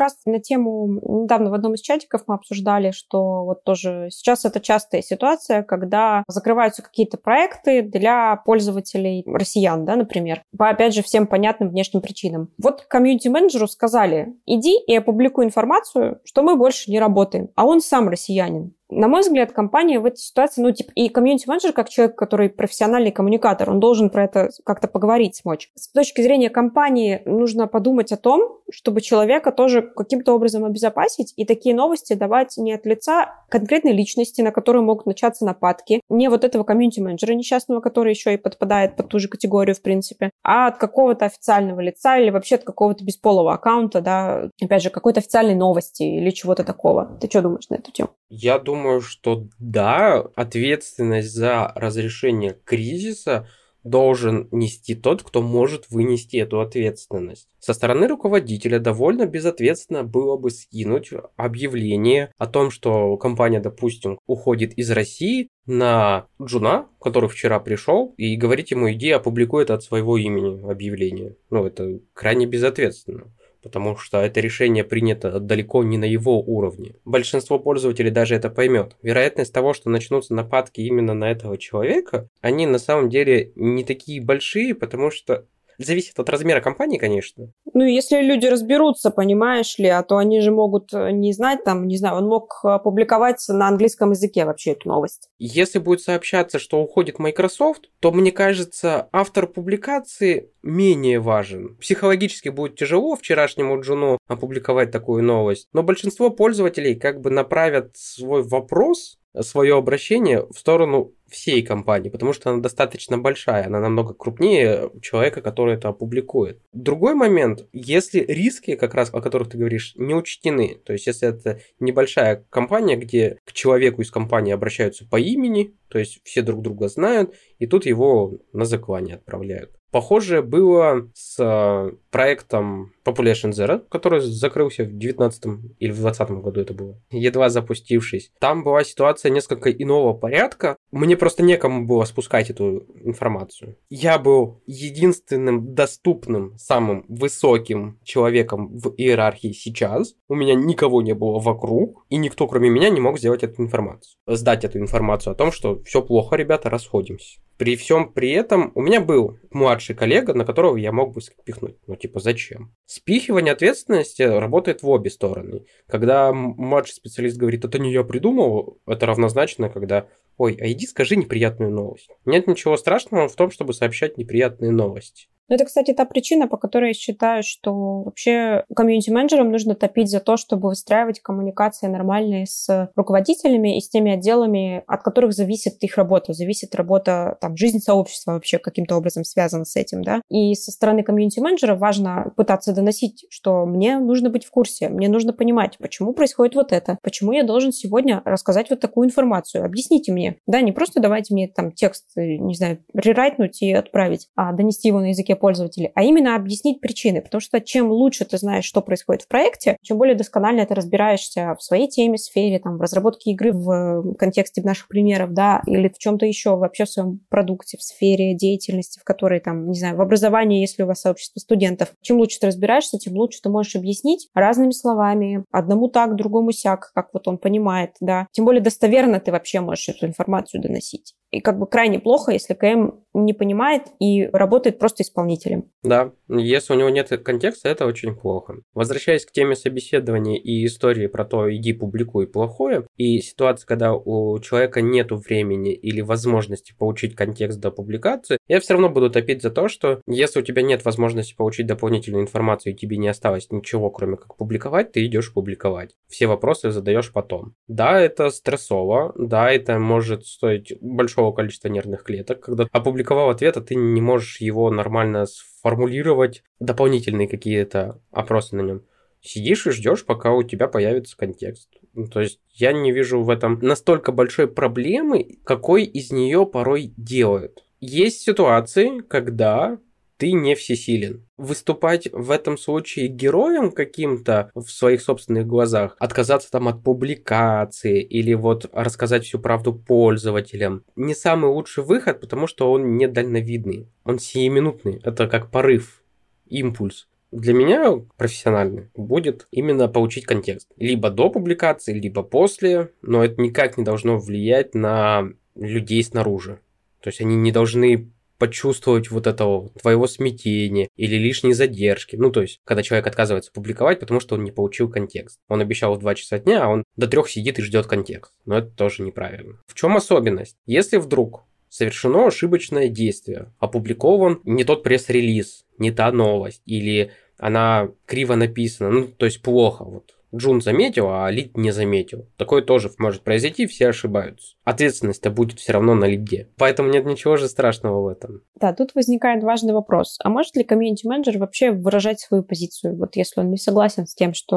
Раз на тему, недавно в одном из чатиков мы обсуждали, что вот тоже сейчас это частая ситуация, когда закрываются какие-то проекты для пользователей россиян, да, например, по, опять же, всем понятным внешним причинам. Вот комьюнити-менеджеру сказали, иди и опубликуй информацию, что мы больше не работаем, а он сам россиянин. На мой взгляд, компания в этой ситуации, ну, типа, и комьюнити-менеджер, как человек, который профессиональный коммуникатор, он должен про это как-то поговорить смочь. С точки зрения компании нужно подумать о том, чтобы человека тоже каким-то образом обезопасить и такие новости давать не от лица конкретной личности, на которую могут начаться нападки, не вот этого комьюнити-менеджера несчастного, который еще и подпадает под ту же категорию, в принципе, а от какого-то официального лица или вообще от какого-то бесполого аккаунта, да, опять же, какой-то официальной новости или чего-то такого. Ты что думаешь на эту тему? Я думаю, что да, ответственность за разрешение кризиса должен нести тот, кто может вынести эту ответственность. Со стороны руководителя довольно безответственно было бы скинуть объявление о том, что компания, допустим, уходит из России на Джуна, который вчера пришел, и говорить ему, иди опубликуй это от своего имени объявление. Ну, это крайне безответственно потому что это решение принято далеко не на его уровне. Большинство пользователей даже это поймет. Вероятность того, что начнутся нападки именно на этого человека, они на самом деле не такие большие, потому что Зависит от размера компании, конечно. Ну, если люди разберутся, понимаешь ли, а то они же могут э, не знать, там, не знаю, он мог опубликовать на английском языке вообще эту новость. Если будет сообщаться, что уходит Microsoft, то, мне кажется, автор публикации менее важен. Психологически будет тяжело вчерашнему Джуну опубликовать такую новость, но большинство пользователей как бы направят свой вопрос свое обращение в сторону всей компании, потому что она достаточно большая, она намного крупнее человека, который это опубликует. Другой момент, если риски, как раз о которых ты говоришь, не учтены, то есть если это небольшая компания, где к человеку из компании обращаются по имени, то есть все друг друга знают, и тут его на заклание отправляют. Похожее было с э, проектом Population Zero, который закрылся в 19 или в 20 году это было, едва запустившись. Там была ситуация несколько иного порядка. Мне просто некому было спускать эту информацию. Я был единственным доступным, самым высоким человеком в иерархии сейчас. У меня никого не было вокруг, и никто, кроме меня, не мог сделать эту информацию. Сдать эту информацию о том, что все плохо, ребята, расходимся. При всем при этом у меня был младший коллега, на которого я мог бы спихнуть. Ну, типа, зачем? Спихивание ответственности работает в обе стороны. Когда младший специалист говорит, это не я придумал, это равнозначно, когда ой, а иди скажи неприятную новость. Нет ничего страшного в том, чтобы сообщать неприятные новости. Ну, это, кстати, та причина, по которой я считаю, что вообще комьюнити-менеджерам нужно топить за то, чтобы выстраивать коммуникации нормальные с руководителями и с теми отделами, от которых зависит их работа, зависит работа, там, жизнь сообщества вообще каким-то образом связана с этим, да. И со стороны комьюнити-менеджера важно пытаться доносить, что мне нужно быть в курсе, мне нужно понимать, почему происходит вот это, почему я должен сегодня рассказать вот такую информацию, объясните мне. Да, не просто давайте мне там текст, не знаю, рерайтнуть и отправить, а донести его на языке пользователей, а именно объяснить причины. Потому что чем лучше ты знаешь, что происходит в проекте, чем более досконально ты разбираешься в своей теме, сфере, там, в разработке игры в контексте наших примеров, да, или в чем-то еще, вообще в своем продукте, в сфере деятельности, в которой, там, не знаю, в образовании, если у вас сообщество студентов. Чем лучше ты разбираешься, тем лучше ты можешь объяснить разными словами, одному так, другому сяк, как вот он понимает, да. Тем более достоверно ты вообще можешь эту информацию доносить. И как бы крайне плохо, если КМ не понимает и работает просто исполнителем. Да, если у него нет контекста, это очень плохо. Возвращаясь к теме собеседования и истории про то, иди публикуй плохое, и ситуация, когда у человека нет времени или возможности получить контекст до публикации, я все равно буду топить за то, что если у тебя нет возможности получить дополнительную информацию и тебе не осталось ничего, кроме как публиковать, ты идешь публиковать. Все вопросы задаешь потом. Да, это стрессово, да, это может стоить большого количества нервных клеток, когда опубликовал ответ, а ты не можешь его нормально сформулировать, дополнительные какие-то опросы на нем. Сидишь и ждешь, пока у тебя появится контекст. Ну, то есть я не вижу в этом настолько большой проблемы, какой из нее порой делают. Есть ситуации, когда ты не всесилен. Выступать в этом случае героем каким-то в своих собственных глазах, отказаться там от публикации или вот рассказать всю правду пользователям, не самый лучший выход, потому что он не дальновидный, он сиюминутный, это как порыв, импульс. для меня профессиональный будет именно получить контекст. Либо до публикации, либо после, но это никак не должно влиять на людей снаружи. То есть они не должны почувствовать вот этого твоего смятения или лишней задержки. Ну, то есть, когда человек отказывается публиковать, потому что он не получил контекст. Он обещал в 2 часа дня, а он до 3 сидит и ждет контекст. Но это тоже неправильно. В чем особенность? Если вдруг совершено ошибочное действие, опубликован не тот пресс-релиз, не та новость, или она криво написана, ну, то есть плохо, вот Джун заметил, а Лид не заметил. Такое тоже может произойти, все ошибаются. Ответственность-то будет все равно на Лиде. Поэтому нет ничего же страшного в этом. Да, тут возникает важный вопрос. А может ли комьюнити-менеджер вообще выражать свою позицию? Вот если он не согласен с тем, что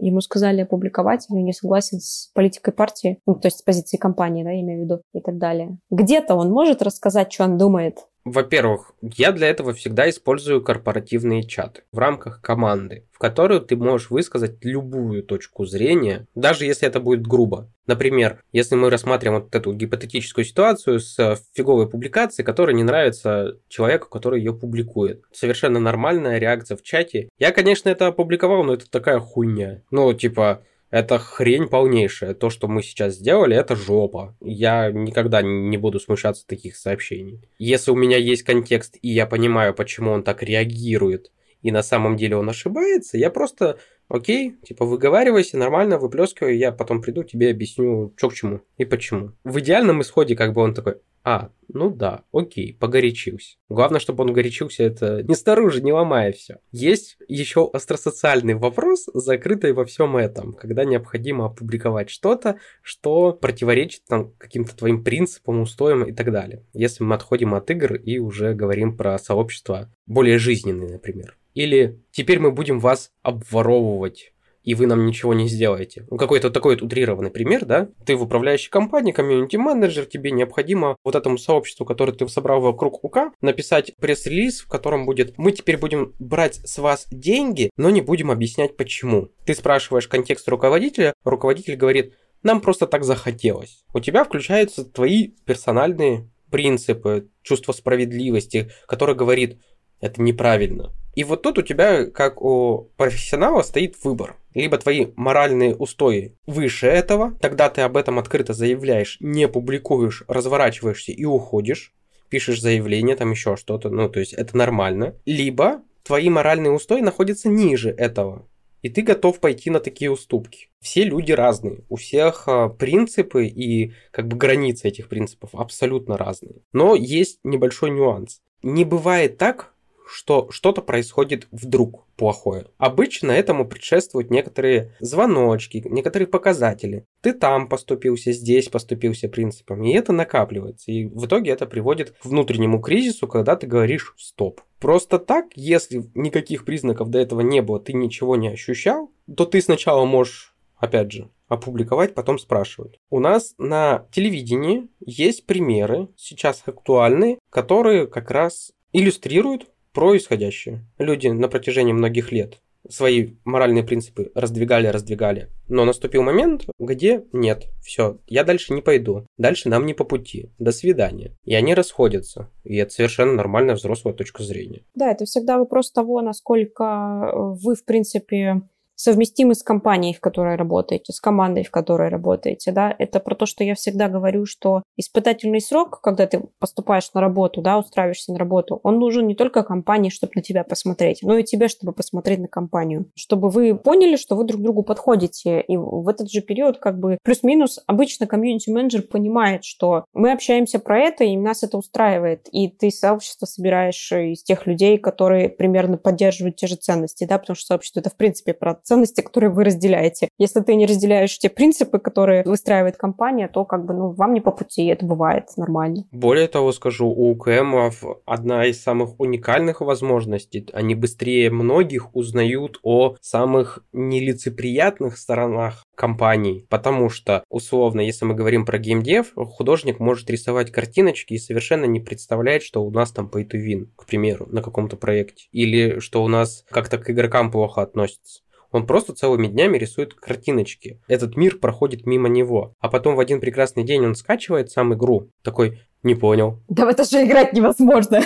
ему сказали опубликовать, или не согласен с политикой партии, ну, то есть с позицией компании, да, я имею в виду, и так далее. Где-то он может рассказать, что он думает, во-первых, я для этого всегда использую корпоративные чаты в рамках команды, в которую ты можешь высказать любую точку зрения, даже если это будет грубо. Например, если мы рассматриваем вот эту гипотетическую ситуацию с фиговой публикацией, которая не нравится человеку, который ее публикует. Совершенно нормальная реакция в чате. Я, конечно, это опубликовал, но это такая хуйня. Ну, типа, это хрень полнейшая. То, что мы сейчас сделали, это жопа. Я никогда не буду смущаться таких сообщений. Если у меня есть контекст, и я понимаю, почему он так реагирует, и на самом деле он ошибается, я просто окей, типа выговаривайся, нормально, выплескивай, я потом приду, тебе объясню, что к чему и почему. В идеальном исходе как бы он такой, а, ну да, окей, погорячился. Главное, чтобы он горячился, это не снаружи, не ломая все. Есть еще остросоциальный вопрос, закрытый во всем этом, когда необходимо опубликовать что-то, что противоречит там каким-то твоим принципам, устоям и так далее. Если мы отходим от игр и уже говорим про сообщества более жизненные, например. Или теперь мы будем вас обворовывать и вы нам ничего не сделаете. Ну, какой-то такой вот утрированный пример, да? Ты в управляющей компании, комьюнити-менеджер, тебе необходимо вот этому сообществу, которое ты собрал вокруг УК, написать пресс-релиз, в котором будет «Мы теперь будем брать с вас деньги, но не будем объяснять почему». Ты спрашиваешь контекст руководителя, руководитель говорит «Нам просто так захотелось». У тебя включаются твои персональные принципы, чувство справедливости, которое говорит «Это неправильно». И вот тут у тебя, как у профессионала, стоит выбор. Либо твои моральные устои выше этого, тогда ты об этом открыто заявляешь, не публикуешь, разворачиваешься и уходишь, пишешь заявление, там еще что-то, ну, то есть это нормально. Либо твои моральные устои находятся ниже этого, и ты готов пойти на такие уступки. Все люди разные, у всех а, принципы и как бы границы этих принципов абсолютно разные. Но есть небольшой нюанс. Не бывает так, что что-то происходит вдруг плохое. Обычно этому предшествуют некоторые звоночки, некоторые показатели. Ты там поступился, здесь поступился принципом, и это накапливается. И в итоге это приводит к внутреннему кризису, когда ты говоришь «стоп». Просто так, если никаких признаков до этого не было, ты ничего не ощущал, то ты сначала можешь, опять же, опубликовать, потом спрашивать. У нас на телевидении есть примеры, сейчас актуальные, которые как раз иллюстрируют происходящее. Люди на протяжении многих лет свои моральные принципы раздвигали, раздвигали. Но наступил момент, где нет, все, я дальше не пойду, дальше нам не по пути, до свидания. И они расходятся, и это совершенно нормальная взрослая точка зрения. Да, это всегда вопрос того, насколько вы, в принципе, совместимы с компанией, в которой работаете, с командой, в которой работаете, да, это про то, что я всегда говорю, что испытательный срок, когда ты поступаешь на работу, да, устраиваешься на работу, он нужен не только компании, чтобы на тебя посмотреть, но и тебе, чтобы посмотреть на компанию, чтобы вы поняли, что вы друг другу подходите, и в этот же период как бы плюс-минус обычно комьюнити-менеджер понимает, что мы общаемся про это, и нас это устраивает, и ты сообщество собираешь из тех людей, которые примерно поддерживают те же ценности, да, потому что сообщество это в принципе про ценности, которые вы разделяете. Если ты не разделяешь те принципы, которые выстраивает компания, то как бы ну, вам не по пути, это бывает нормально. Более того, скажу, у УКМов одна из самых уникальных возможностей. Они быстрее многих узнают о самых нелицеприятных сторонах компаний, потому что, условно, если мы говорим про геймдев, художник может рисовать картиночки и совершенно не представляет, что у нас там pay to win, к примеру, на каком-то проекте, или что у нас как-то к игрокам плохо относятся. Он просто целыми днями рисует картиночки. Этот мир проходит мимо него. А потом в один прекрасный день он скачивает сам игру. Такой, не понял. Да в это же играть невозможно.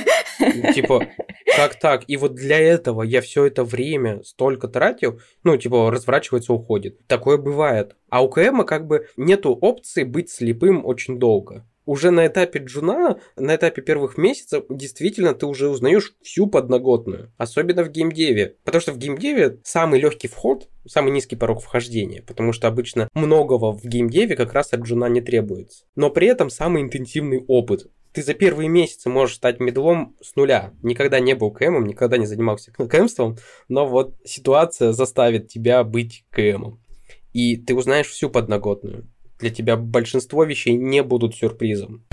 Типа, Как так? И вот для этого я все это время столько тратил, ну, типа, разворачивается, уходит. Такое бывает. А у КМа как бы нету опции быть слепым очень долго уже на этапе джуна, на этапе первых месяцев, действительно ты уже узнаешь всю подноготную. Особенно в геймдеве. Потому что в геймдеве самый легкий вход, самый низкий порог вхождения. Потому что обычно многого в геймдеве как раз от джуна не требуется. Но при этом самый интенсивный опыт ты за первые месяцы можешь стать middle ом с нуля. Никогда не был КМом, никогда не занимался КМством, но вот ситуация заставит тебя быть КМом. И ты узнаешь всю подноготную для тебя большинство вещей не будут сюрпризом.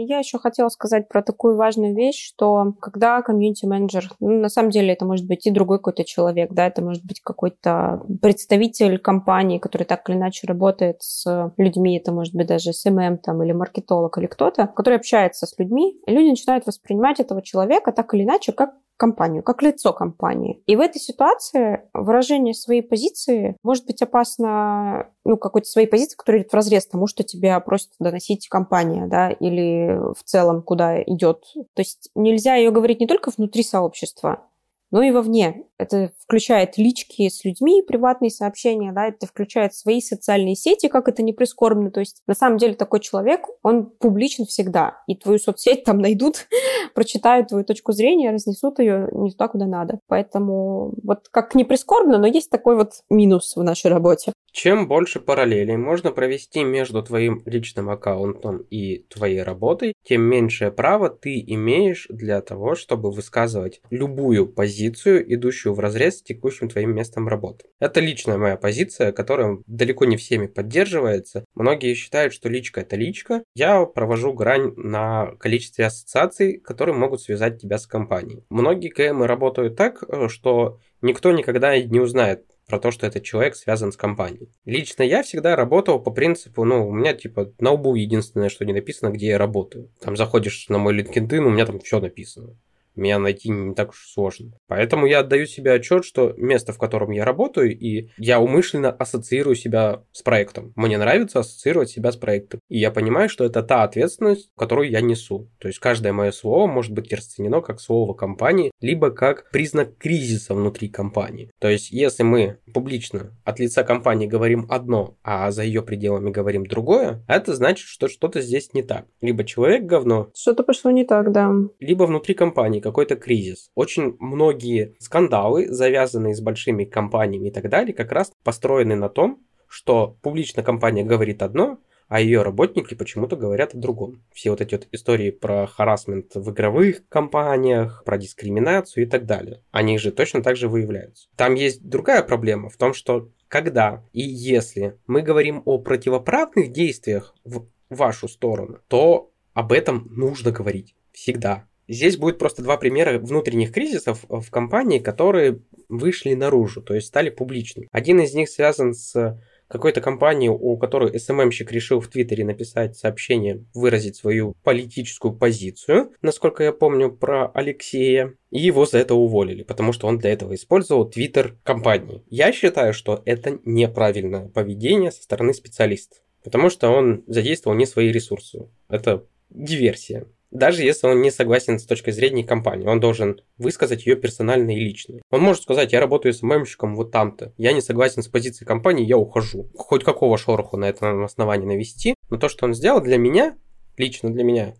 И я еще хотела сказать про такую важную вещь, что когда комьюнити-менеджер, ну, на самом деле это может быть и другой какой-то человек, да, это может быть какой-то представитель компании, который так или иначе работает с людьми, это может быть даже SMM там или маркетолог или кто-то, который общается с людьми, и люди начинают воспринимать этого человека так или иначе как компанию, как лицо компании. И в этой ситуации выражение своей позиции может быть опасно, ну, какой-то своей позиции, которая идет в разрез тому, что тебя просит доносить компания, да, или в целом куда идет. То есть нельзя ее говорить не только внутри сообщества, но и вовне. Это включает лички с людьми, приватные сообщения, да, это включает свои социальные сети, как это не прискорбно. То есть на самом деле такой человек, он публичен всегда. И твою соцсеть там найдут, прочитают твою точку зрения, разнесут ее не туда, куда надо. Поэтому вот как не прискорбно, но есть такой вот минус в нашей работе. Чем больше параллелей можно провести между твоим личным аккаунтом и твоей работой, тем меньшее право ты имеешь для того, чтобы высказывать любую позицию, идущую в разрез с текущим твоим местом работы. Это личная моя позиция, которая далеко не всеми поддерживается. Многие считают, что личка это личка. Я провожу грань на количестве ассоциаций, которые могут связать тебя с компанией. Многие КМы работают так, э, что никто никогда не узнает про то, что этот человек связан с компанией. Лично я всегда работал по принципу, ну, у меня типа на лбу единственное, что не написано, где я работаю. Там заходишь на мой LinkedIn, у меня там все написано меня найти не так уж сложно. Поэтому я отдаю себе отчет, что место, в котором я работаю, и я умышленно ассоциирую себя с проектом. Мне нравится ассоциировать себя с проектом. И я понимаю, что это та ответственность, которую я несу. То есть каждое мое слово может быть расценено как слово компании, либо как признак кризиса внутри компании. То есть если мы публично от лица компании говорим одно, а за ее пределами говорим другое, это значит, что что-то здесь не так. Либо человек говно. Что-то пошло не так, да. Либо внутри компании какой-то кризис. Очень многие скандалы, завязанные с большими компаниями и так далее, как раз построены на том, что публично компания говорит одно, а ее работники почему-то говорят о другом. Все вот эти вот истории про харасмент в игровых компаниях, про дискриминацию и так далее, они же точно так же выявляются. Там есть другая проблема в том, что когда и если мы говорим о противоправных действиях в вашу сторону, то об этом нужно говорить всегда. Здесь будет просто два примера внутренних кризисов в компании, которые вышли наружу, то есть стали публичными. Один из них связан с какой-то компанией, у которой СММщик решил в Твиттере написать сообщение, выразить свою политическую позицию, насколько я помню про Алексея, и его за это уволили, потому что он для этого использовал Твиттер компании. Я считаю, что это неправильное поведение со стороны специалистов, потому что он задействовал не свои ресурсы. Это диверсия даже если он не согласен с точкой зрения компании. Он должен высказать ее персонально и лично. Он может сказать, я работаю с ММщиком вот там-то, я не согласен с позицией компании, я ухожу. Хоть какого шороху на этом основании навести, но то, что он сделал для меня, лично для меня,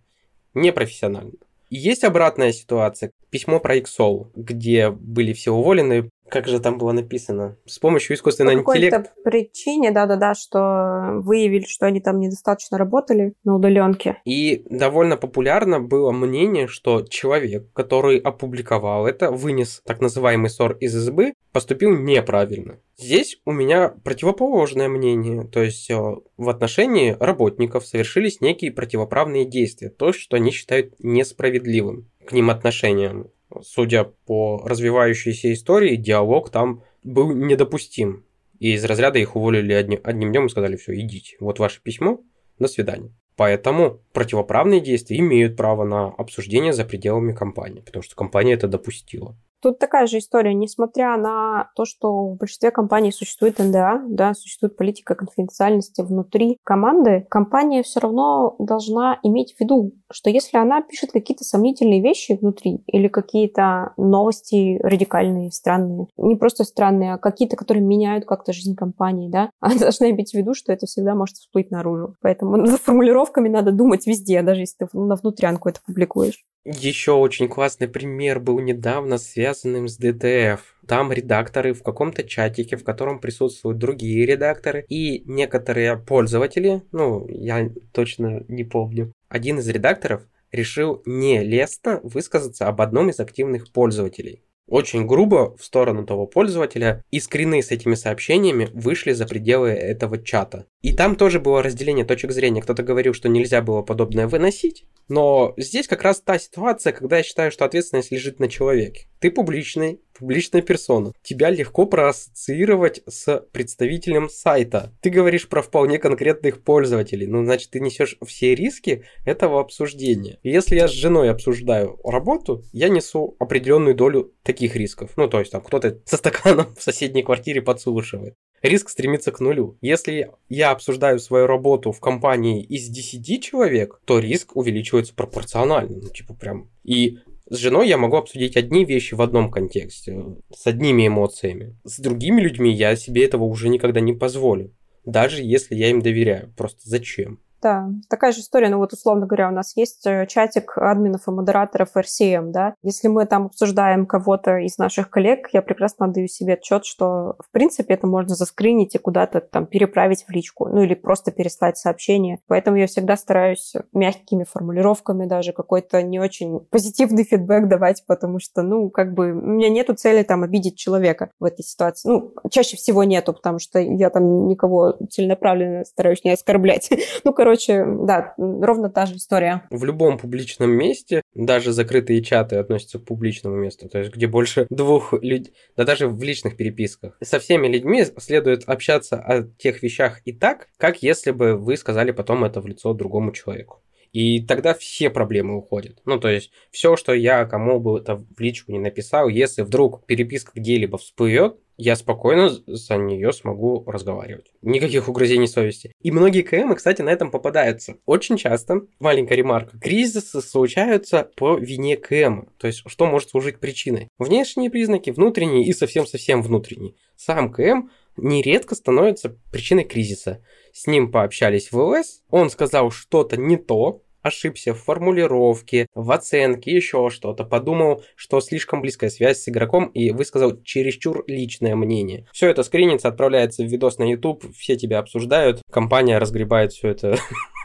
непрофессионально. И есть обратная ситуация. Письмо про XOL, где были все уволены как же там было написано? С помощью искусственного По интеллекта. По причине, да-да-да, что выявили, что они там недостаточно работали на удаленке. И довольно популярно было мнение, что человек, который опубликовал это, вынес так называемый ссор из избы, поступил неправильно. Здесь у меня противоположное мнение, то есть э, в отношении работников совершились некие противоправные действия, то, что они считают несправедливым к ним отношением судя по развивающейся истории, диалог там был недопустим. И из разряда их уволили одним, одним днем и сказали, все, идите, вот ваше письмо, до свидания. Поэтому противоправные действия имеют право на обсуждение за пределами компании, потому что компания это допустила. Тут такая же история, несмотря на то, что в большинстве компаний существует НДА, да, существует политика конфиденциальности внутри команды, компания все равно должна иметь в виду, что если она пишет какие-то сомнительные вещи внутри или какие-то новости радикальные, странные, не просто странные, а какие-то, которые меняют как-то жизнь компании, да, она должна иметь в виду, что это всегда может всплыть наружу. Поэтому за формулировками надо думать везде, даже если ты на внутрянку это публикуешь. Еще очень классный пример был недавно связанным с DTF. Там редакторы в каком-то чатике, в котором присутствуют другие редакторы и некоторые пользователи, ну, я точно не помню. Один из редакторов решил не лестно высказаться об одном из активных пользователей очень грубо в сторону того пользователя, и скрины с этими сообщениями вышли за пределы этого чата. И там тоже было разделение точек зрения. Кто-то говорил, что нельзя было подобное выносить, но здесь как раз та ситуация, когда я считаю, что ответственность лежит на человеке. Ты публичный, публичная персона. Тебя легко проассоциировать с представителем сайта. Ты говоришь про вполне конкретных пользователей. Ну, значит, ты несешь все риски этого обсуждения. И если я с женой обсуждаю работу, я несу определенную долю таких рисков. Ну, то есть там кто-то со стаканом в соседней квартире подслушивает риск стремится к нулю. Если я обсуждаю свою работу в компании из 10 человек, то риск увеличивается пропорционально. Ну, типа прям. И с женой я могу обсудить одни вещи в одном контексте, с одними эмоциями. С другими людьми я себе этого уже никогда не позволю. Даже если я им доверяю. Просто зачем? Да, такая же история, ну вот условно говоря, у нас есть э, чатик админов и модераторов RCM, да. Если мы там обсуждаем кого-то из наших коллег, я прекрасно отдаю себе отчет, что в принципе это можно заскринить и куда-то там переправить в личку, ну или просто переслать сообщение. Поэтому я всегда стараюсь мягкими формулировками даже какой-то не очень позитивный фидбэк давать, потому что, ну, как бы у меня нету цели там обидеть человека в этой ситуации. Ну, чаще всего нету, потому что я там никого целенаправленно стараюсь не оскорблять. Ну, короче, короче, да, ровно та же история. В любом публичном месте, даже закрытые чаты относятся к публичному месту, то есть где больше двух людей, да даже в личных переписках. Со всеми людьми следует общаться о тех вещах и так, как если бы вы сказали потом это в лицо другому человеку. И тогда все проблемы уходят. Ну, то есть, все, что я кому бы это в личку не написал, если вдруг переписка где-либо всплывет, я спокойно за нее смогу разговаривать. Никаких угрызений совести. И многие КМы, кстати, на этом попадаются. Очень часто, маленькая ремарка, кризисы случаются по вине КМа. То есть, что может служить причиной? Внешние признаки, внутренние и совсем-совсем внутренние. Сам КМ нередко становится причиной кризиса. С ним пообщались в ЛС, он сказал что-то не то, ошибся в формулировке, в оценке, еще что-то, подумал, что слишком близкая связь с игроком и высказал чересчур личное мнение. Все это скринится, отправляется в видос на YouTube, все тебя обсуждают, компания разгребает все это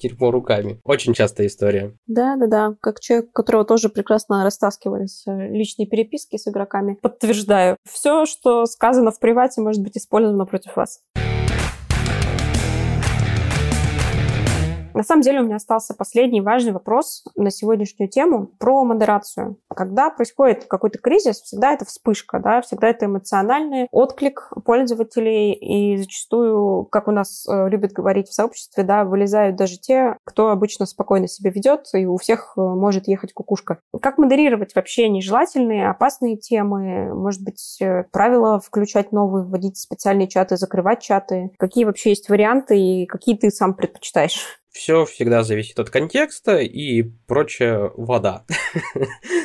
дерьмо руками. Очень частая история. Да-да-да, как человек, которого тоже прекрасно растаскивались э, личные переписки с игроками, подтверждаю. Все, что сказано в привате, может быть использовано против вас. На самом деле у меня остался последний важный вопрос на сегодняшнюю тему про модерацию. Когда происходит какой-то кризис, всегда это вспышка, да, всегда это эмоциональный отклик пользователей, и зачастую, как у нас э, любят говорить в сообществе, да, вылезают даже те, кто обычно спокойно себя ведет, и у всех э, может ехать кукушка. Как модерировать вообще нежелательные, опасные темы? Может быть, э, правила включать новые, вводить специальные чаты, закрывать чаты? Какие вообще есть варианты и какие ты сам предпочитаешь? Все всегда зависит от контекста и прочая вода.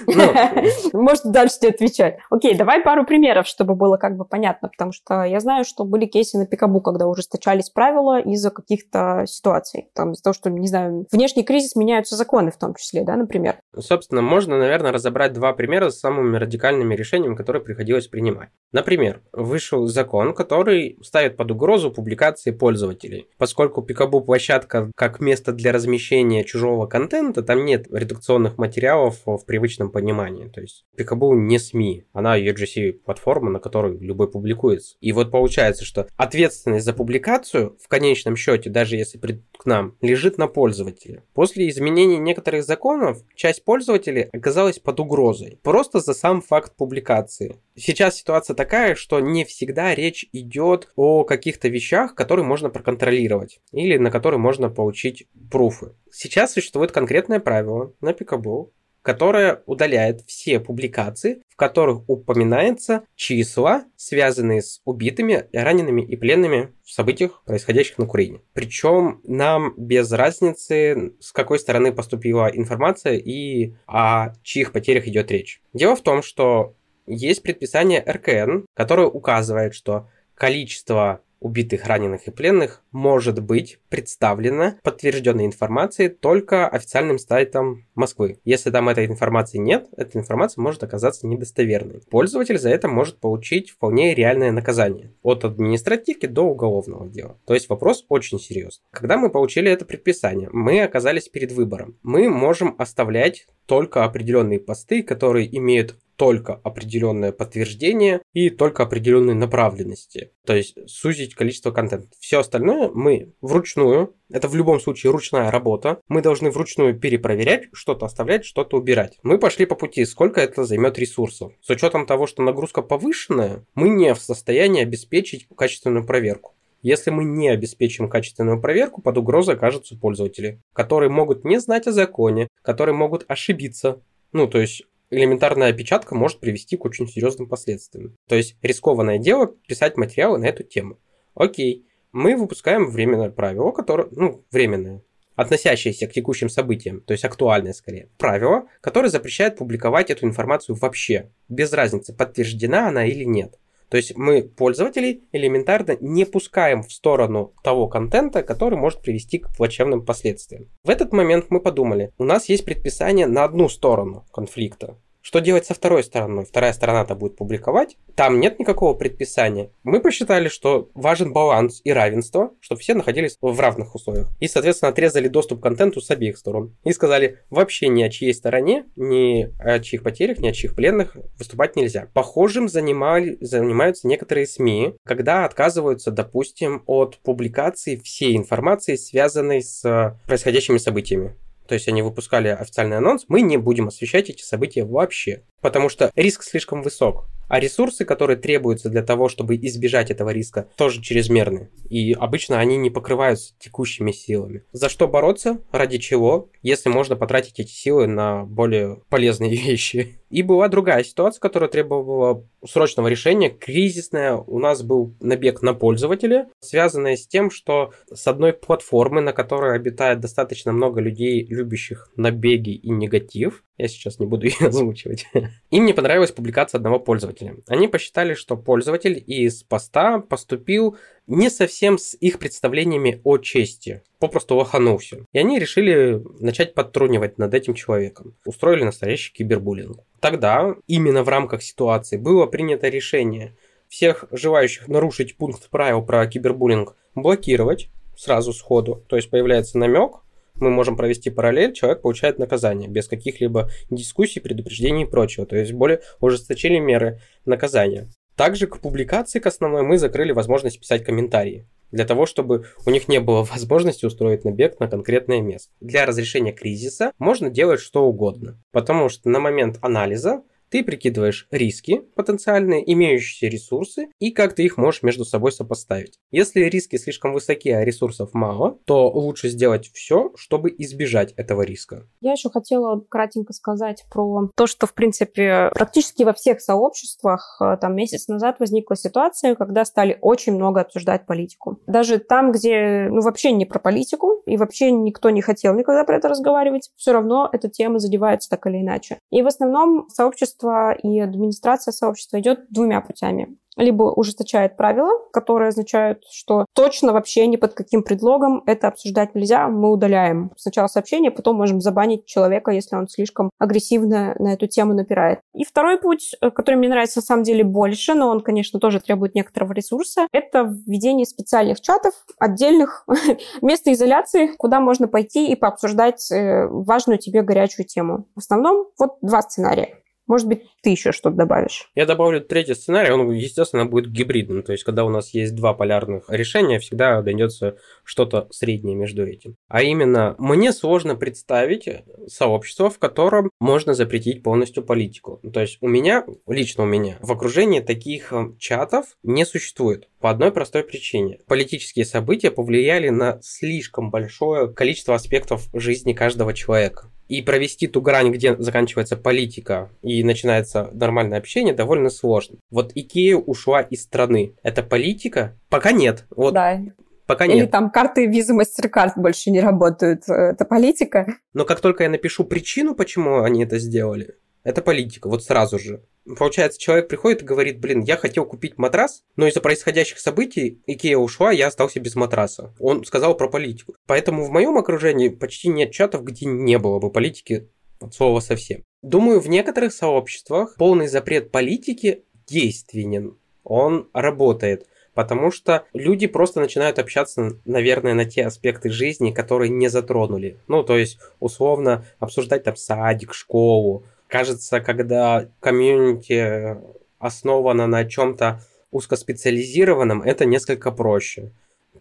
Ну, Может, дальше тебе отвечать. Окей, давай пару примеров, чтобы было как бы понятно, потому что я знаю, что были кейсы на Пикабу, когда ужесточались правила из-за каких-то ситуаций. Там из-за того, что, не знаю, внешний кризис меняются законы в том числе, да, например. Собственно, можно, наверное, разобрать два примера с самыми радикальными решениями, которые приходилось принимать. Например, вышел закон, который ставит под угрозу публикации пользователей. Поскольку Пикабу площадка как место для размещения чужого контента, там нет редакционных материалов в привычном понимании. То есть Picaboo не СМИ, она UGC-платформа, на которой любой публикуется. И вот получается, что ответственность за публикацию в конечном счете, даже если придут к нам, лежит на пользователе. После изменения некоторых законов, часть пользователей оказалась под угрозой. Просто за сам факт публикации. Сейчас ситуация такая, что не всегда речь идет о каких-то вещах, которые можно проконтролировать или на которые можно получить пруфы. Сейчас существует конкретное правило на Picaboo, которая удаляет все публикации, в которых упоминается числа, связанные с убитыми, ранеными и пленными в событиях, происходящих на Украине. Причем нам без разницы, с какой стороны поступила информация и о чьих потерях идет речь. Дело в том, что есть предписание РКН, которое указывает, что количество убитых, раненых и пленных может быть представлена подтвержденной информацией только официальным сайтом Москвы. Если там этой информации нет, эта информация может оказаться недостоверной. Пользователь за это может получить вполне реальное наказание. От административки до уголовного дела. То есть вопрос очень серьезный. Когда мы получили это предписание, мы оказались перед выбором. Мы можем оставлять только определенные посты, которые имеют только определенное подтверждение и только определенные направленности. То есть сузить количество контента. Все остальное мы вручную, это в любом случае ручная работа, мы должны вручную перепроверять, что-то оставлять, что-то убирать. Мы пошли по пути, сколько это займет ресурсов. С учетом того, что нагрузка повышенная, мы не в состоянии обеспечить качественную проверку. Если мы не обеспечим качественную проверку, под угрозой окажутся пользователи, которые могут не знать о законе, которые могут ошибиться. Ну, то есть элементарная опечатка может привести к очень серьезным последствиям. То есть рискованное дело писать материалы на эту тему. Окей, мы выпускаем временное правило, которое, ну, временное, относящееся к текущим событиям, то есть актуальное скорее, правило, которое запрещает публиковать эту информацию вообще, без разницы, подтверждена она или нет. То есть мы пользователей элементарно не пускаем в сторону того контента, который может привести к плачевным последствиям. В этот момент мы подумали, у нас есть предписание на одну сторону конфликта. Что делать со второй стороной? Вторая сторона-то будет публиковать. Там нет никакого предписания. Мы посчитали, что важен баланс и равенство, чтобы все находились в равных условиях. И, соответственно, отрезали доступ к контенту с обеих сторон. И сказали, вообще ни о чьей стороне, ни о чьих потерях, ни о чьих пленных выступать нельзя. Похожим занимали, занимаются некоторые СМИ, когда отказываются, допустим, от публикации всей информации, связанной с происходящими событиями то есть они выпускали официальный анонс, мы не будем освещать эти события вообще, потому что риск слишком высок. А ресурсы, которые требуются для того, чтобы избежать этого риска, тоже чрезмерны. И обычно они не покрываются текущими силами. За что бороться? Ради чего? Если можно потратить эти силы на более полезные вещи. И была другая ситуация, которая требовала срочного решения, кризисная. У нас был набег на пользователя, связанная с тем, что с одной платформы, на которой обитает достаточно много людей, любящих набеги и негатив, я сейчас не буду ее озвучивать. Им не понравилась публикация одного пользователя. Они посчитали, что пользователь из поста поступил не совсем с их представлениями о чести. Попросту лоханулся. И они решили начать подтрунивать над этим человеком. Устроили настоящий кибербуллинг. Тогда, именно в рамках ситуации, было принято решение всех желающих нарушить пункт правил про кибербуллинг блокировать сразу сходу. То есть появляется намек, мы можем провести параллель, человек получает наказание без каких-либо дискуссий, предупреждений и прочего. То есть более ужесточили меры наказания. Также к публикации к основной мы закрыли возможность писать комментарии для того, чтобы у них не было возможности устроить набег на конкретное место. Для разрешения кризиса можно делать что угодно, потому что на момент анализа ты прикидываешь риски потенциальные, имеющиеся ресурсы и как ты их можешь между собой сопоставить. Если риски слишком высоки, а ресурсов мало, то лучше сделать все, чтобы избежать этого риска. Я еще хотела кратенько сказать про то, что, в принципе, практически во всех сообществах э, там месяц назад возникла ситуация, когда стали очень много обсуждать политику. Даже там, где, ну, вообще не про политику, и вообще никто не хотел никогда про это разговаривать, все равно эта тема задевается так или иначе. И в основном сообщество сообщество и администрация сообщества идет двумя путями либо ужесточает правила, которые означают, что точно вообще ни под каким предлогом это обсуждать нельзя, мы удаляем сначала сообщение, потом можем забанить человека, если он слишком агрессивно на эту тему напирает. И второй путь, э, который мне нравится на самом деле больше, но он, конечно, тоже требует некоторого ресурса, это введение специальных чатов, отдельных мест изоляции, куда можно пойти и пообсуждать э, важную тебе горячую тему. В основном вот два сценария. Может быть, ты еще что-то добавишь? Я добавлю третий сценарий, он, естественно, будет гибридным. То есть, когда у нас есть два полярных решения, всегда найдется что-то среднее между этим. А именно, мне сложно представить сообщество, в котором можно запретить полностью политику. То есть, у меня, лично у меня, в окружении таких э, чатов не существует. По одной простой причине. Политические события повлияли на слишком большое количество аспектов жизни каждого человека. И провести ту грань, где заканчивается политика и начинается нормальное общение, довольно сложно. Вот Икея ушла из страны. Это политика? Пока нет. Вот да. Пока нет. Или там карты визы MasterCard больше не работают. Это политика. Но как только я напишу причину, почему они это сделали, это политика, вот сразу же. Получается, человек приходит и говорит, блин, я хотел купить матрас, но из-за происходящих событий Икея ушла, я остался без матраса. Он сказал про политику. Поэтому в моем окружении почти нет чатов, где не было бы политики от слова совсем. Думаю, в некоторых сообществах полный запрет политики действенен. Он работает. Потому что люди просто начинают общаться, наверное, на те аспекты жизни, которые не затронули. Ну, то есть, условно, обсуждать там садик, школу, Кажется, когда комьюнити основано на чем-то узкоспециализированном, это несколько проще.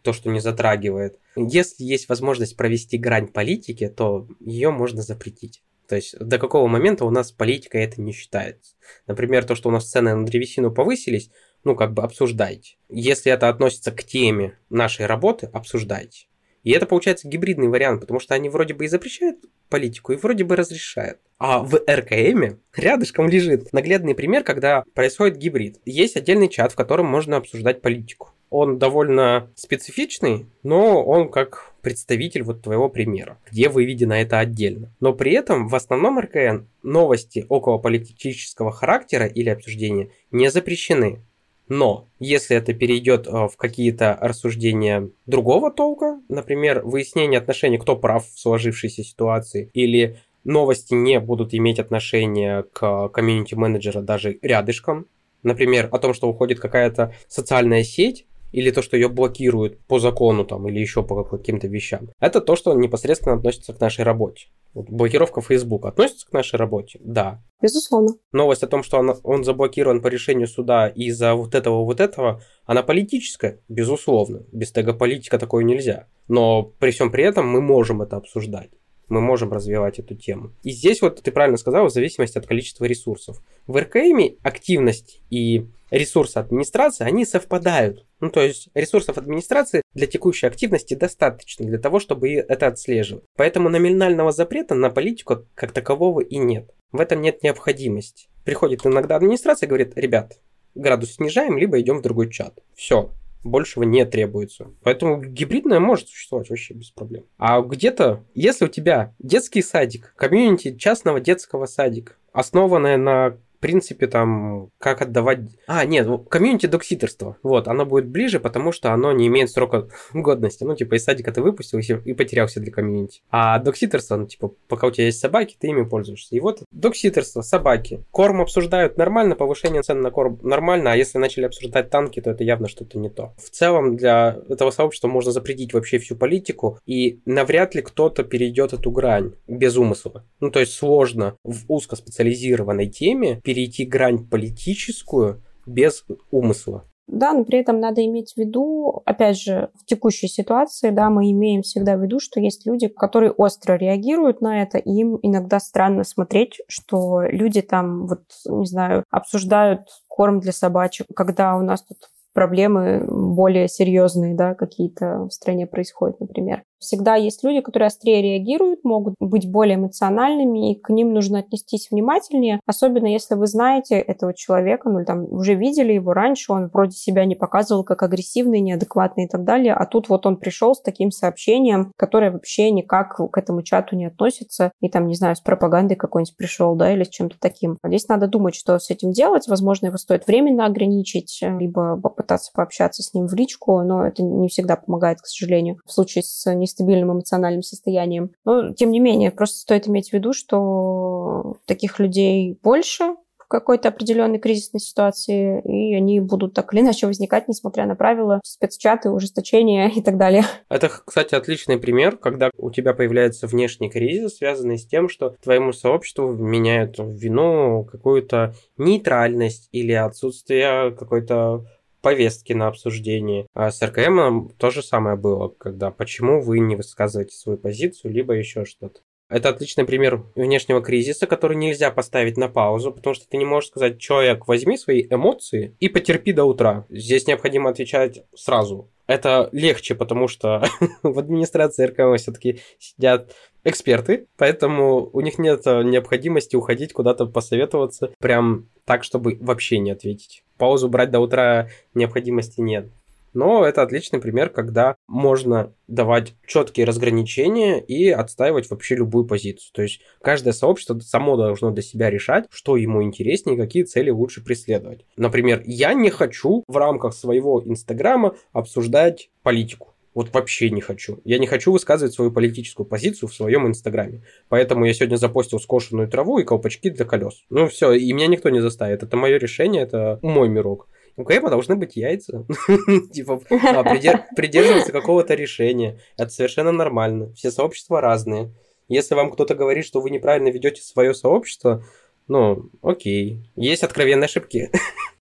То, что не затрагивает. Если есть возможность провести грань политики, то ее можно запретить. То есть до какого момента у нас политика это не считается. Например, то, что у нас цены на древесину повысились, ну, как бы обсуждайте. Если это относится к теме нашей работы, обсуждайте. И это получается гибридный вариант, потому что они вроде бы и запрещают политику, и вроде бы разрешают. А в РКМ рядышком лежит наглядный пример, когда происходит гибрид. Есть отдельный чат, в котором можно обсуждать политику. Он довольно специфичный, но он как представитель вот твоего примера, где выведено это отдельно. Но при этом в основном РКН новости около политического характера или обсуждения не запрещены. Но если это перейдет э, в какие-то рассуждения другого толка, например, выяснение отношений, кто прав в сложившейся ситуации, или новости не будут иметь отношения к комьюнити-менеджера даже рядышком, например, о том, что уходит какая-то социальная сеть, или то, что ее блокируют по закону там, или еще по каким-то вещам. Это то, что непосредственно относится к нашей работе. Вот блокировка Facebook относится к нашей работе? Да. Безусловно. Новость о том, что он, он заблокирован по решению суда из-за вот этого, вот этого, она политическая? Безусловно. Без тега политика такое нельзя. Но при всем при этом мы можем это обсуждать мы можем развивать эту тему. И здесь вот ты правильно сказал, в зависимости от количества ресурсов. В РКМ активность и ресурсы администрации, они совпадают. Ну, то есть ресурсов администрации для текущей активности достаточно для того, чтобы это отслеживать. Поэтому номинального запрета на политику как такового и нет. В этом нет необходимости. Приходит иногда администрация и говорит, ребят, градус снижаем, либо идем в другой чат. Все, большего не требуется. Поэтому гибридная может существовать вообще без проблем. А где-то, если у тебя детский садик, комьюнити частного детского садика, основанное на принципе, там, как отдавать... А, нет, комьюнити докситерство. Вот, оно будет ближе, потому что оно не имеет срока годности. Ну, типа, из садика ты выпустил и потерялся для комьюнити. А докситерство, ну, типа, пока у тебя есть собаки, ты ими пользуешься. И вот докситерство, собаки. Корм обсуждают нормально, повышение цен на корм нормально, а если начали обсуждать танки, то это явно что-то не то. В целом, для этого сообщества можно запретить вообще всю политику, и навряд ли кто-то перейдет эту грань без умысла. Ну, то есть сложно в узкоспециализированной теме перейти грань политическую без умысла. Да, но при этом надо иметь в виду, опять же, в текущей ситуации, да, мы имеем всегда в виду, что есть люди, которые остро реагируют на это, и им иногда странно смотреть, что люди там, вот, не знаю, обсуждают корм для собачек, когда у нас тут проблемы более серьезные, да, какие-то в стране происходят, например. Всегда есть люди, которые острее реагируют, могут быть более эмоциональными, и к ним нужно отнестись внимательнее, особенно если вы знаете этого человека, ну, там, уже видели его раньше, он вроде себя не показывал как агрессивный, неадекватный и так далее, а тут вот он пришел с таким сообщением, которое вообще никак к этому чату не относится, и там, не знаю, с пропагандой какой-нибудь пришел, да, или с чем-то таким. Здесь надо думать, что с этим делать, возможно, его стоит временно ограничить, либо попытаться пообщаться с ним в личку, но это не всегда помогает, к сожалению. В случае с не нестабильным эмоциональным состоянием. Но, тем не менее, просто стоит иметь в виду, что таких людей больше в какой-то определенной кризисной ситуации, и они будут так или иначе возникать, несмотря на правила, спецчаты, ужесточения и так далее. Это, кстати, отличный пример, когда у тебя появляется внешний кризис, связанный с тем, что твоему сообществу меняют в вину какую-то нейтральность или отсутствие какой-то повестки на обсуждение. А с РКМ то же самое было, когда почему вы не высказываете свою позицию, либо еще что-то. Это отличный пример внешнего кризиса, который нельзя поставить на паузу, потому что ты не можешь сказать, человек, возьми свои эмоции и потерпи до утра. Здесь необходимо отвечать сразу. Это легче, потому что в администрации РКМ все-таки сидят эксперты, поэтому у них нет э, необходимости уходить куда-то посоветоваться прям так, чтобы вообще не ответить. Паузу брать до утра необходимости нет. Но это отличный пример, когда можно давать четкие разграничения и отстаивать вообще любую позицию. То есть каждое сообщество само должно для себя решать, что ему интереснее, какие цели лучше преследовать. Например, я не хочу в рамках своего Инстаграма обсуждать политику. Вот вообще не хочу. Я не хочу высказывать свою политическую позицию в своем инстаграме. Поэтому я сегодня запостил скошенную траву и колпачки для колес. Ну все, и меня никто не заставит. Это мое решение, это мой мирок. У Кэпа должны быть яйца. Типа, а, придерживаться какого-то решения. Это совершенно нормально. Все сообщества разные. Если вам кто-то говорит, что вы неправильно ведете свое сообщество, ну, окей. Есть откровенные ошибки.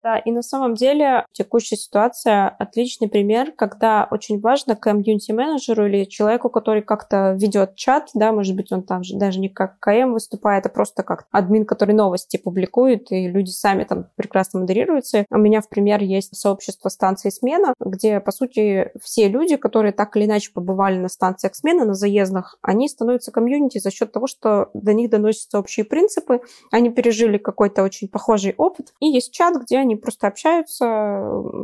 Да, и на самом деле текущая ситуация отличный пример, когда очень важно комьюнити-менеджеру или человеку, который как-то ведет чат, да, может быть, он там же даже не как КМ выступает, а просто как админ, который новости публикует, и люди сами там прекрасно модерируются. У меня, в пример, есть сообщество станции смена, где, по сути, все люди, которые так или иначе побывали на станциях смены, на заездах, они становятся комьюнити за счет того, что до них доносятся общие принципы, они пережили какой-то очень похожий опыт, и есть чат, где они они просто общаются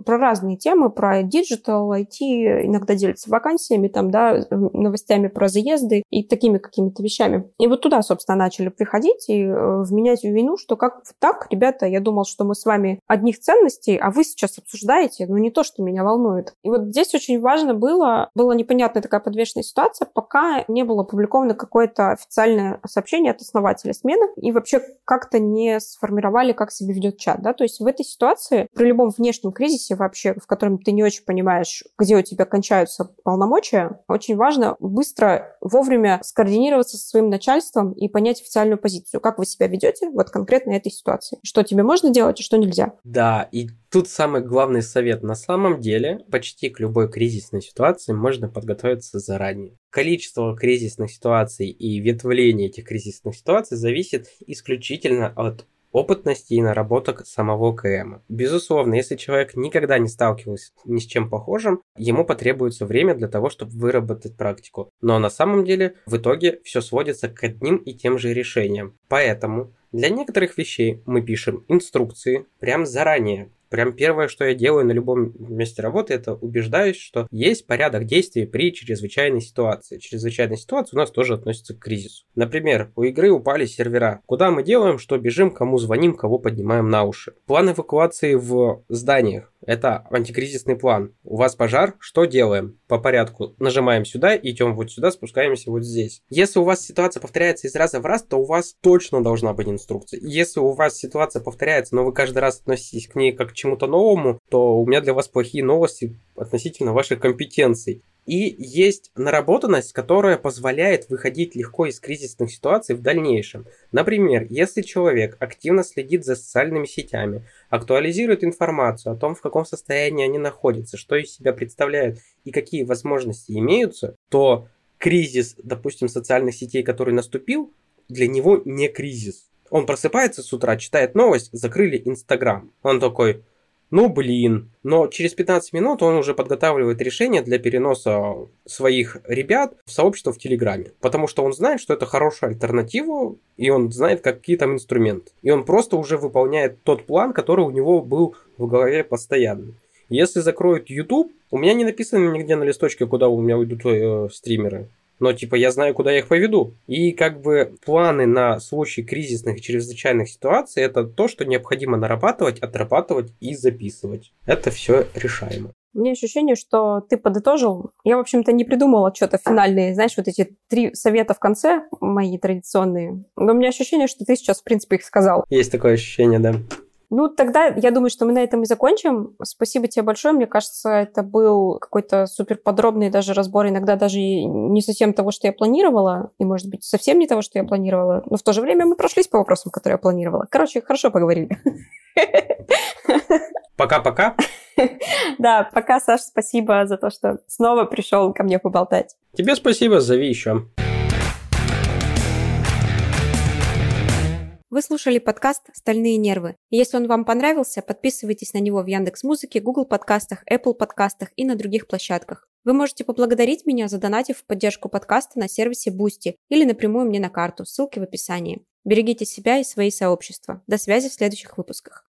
про разные темы, про digital, IT, иногда делятся вакансиями, там, да, новостями про заезды и такими какими-то вещами. И вот туда, собственно, начали приходить и э, вменять в вину, что как так, ребята, я думал, что мы с вами одних ценностей, а вы сейчас обсуждаете, ну, не то, что меня волнует. И вот здесь очень важно было, была непонятная такая подвешенная ситуация, пока не было опубликовано какое-то официальное сообщение от основателя смены, и вообще как-то не сформировали, как себя ведет чат, да, то есть в этой ситуации ситуации, при любом внешнем кризисе вообще, в котором ты не очень понимаешь, где у тебя кончаются полномочия, очень важно быстро, вовремя скоординироваться со своим начальством и понять официальную позицию. Как вы себя ведете вот конкретно этой ситуации? Что тебе можно делать и что нельзя? Да, и тут самый главный совет. На самом деле, почти к любой кризисной ситуации можно подготовиться заранее. Количество кризисных ситуаций и ветвление этих кризисных ситуаций зависит исключительно от опытности и наработок самого КМ. Безусловно, если человек никогда не сталкивался ни с чем похожим, ему потребуется время для того, чтобы выработать практику. Но на самом деле в итоге все сводится к одним и тем же решениям. Поэтому для некоторых вещей мы пишем инструкции прям заранее, Прям первое, что я делаю на любом месте работы, это убеждаюсь, что есть порядок действий при чрезвычайной ситуации. Чрезвычайная ситуация у нас тоже относится к кризису. Например, у игры упали сервера. Куда мы делаем, что бежим, кому звоним, кого поднимаем на уши. План эвакуации в зданиях. Это антикризисный план. У вас пожар, что делаем? По порядку. Нажимаем сюда, идем вот сюда, спускаемся вот здесь. Если у вас ситуация повторяется из раза в раз, то у вас точно должна быть инструкция. Если у вас ситуация повторяется, но вы каждый раз относитесь к ней как к чему-то новому, то у меня для вас плохие новости относительно ваших компетенций. И есть наработанность, которая позволяет выходить легко из кризисных ситуаций в дальнейшем. Например, если человек активно следит за социальными сетями, актуализирует информацию о том, в каком состоянии они находятся, что из себя представляют и какие возможности имеются, то кризис, допустим, социальных сетей, который наступил, для него не кризис. Он просыпается с утра, читает новость, закрыли Инстаграм. Он такой, ну блин. Но через 15 минут он уже подготавливает решение для переноса своих ребят в сообщество в Телеграме. Потому что он знает, что это хорошая альтернатива, и он знает, какие там инструменты. И он просто уже выполняет тот план, который у него был в голове постоянно. Если закроют YouTube, у меня не написано нигде на листочке, куда у меня уйдут э, стримеры но типа я знаю, куда я их поведу. И как бы планы на случай кризисных и чрезвычайных ситуаций это то, что необходимо нарабатывать, отрабатывать и записывать. Это все решаемо. У меня ощущение, что ты подытожил. Я, в общем-то, не придумала что-то финальное, знаешь, вот эти три совета в конце, мои традиционные. Но у меня ощущение, что ты сейчас, в принципе, их сказал. Есть такое ощущение, да. Ну, тогда я думаю, что мы на этом и закончим. Спасибо тебе большое. Мне кажется, это был какой-то супер подробный даже разбор, иногда даже не совсем того, что я планировала, и, может быть, совсем не того, что я планировала. Но в то же время мы прошлись по вопросам, которые я планировала. Короче, хорошо поговорили. Пока-пока. Да, пока, Саш, спасибо за то, что снова пришел ко мне поболтать. Тебе спасибо, зови еще. Вы слушали подкаст «Стальные нервы». Если он вам понравился, подписывайтесь на него в Яндекс Музыке, Google подкастах, Apple подкастах и на других площадках. Вы можете поблагодарить меня, задонатив в поддержку подкаста на сервисе Boosty или напрямую мне на карту, ссылки в описании. Берегите себя и свои сообщества. До связи в следующих выпусках.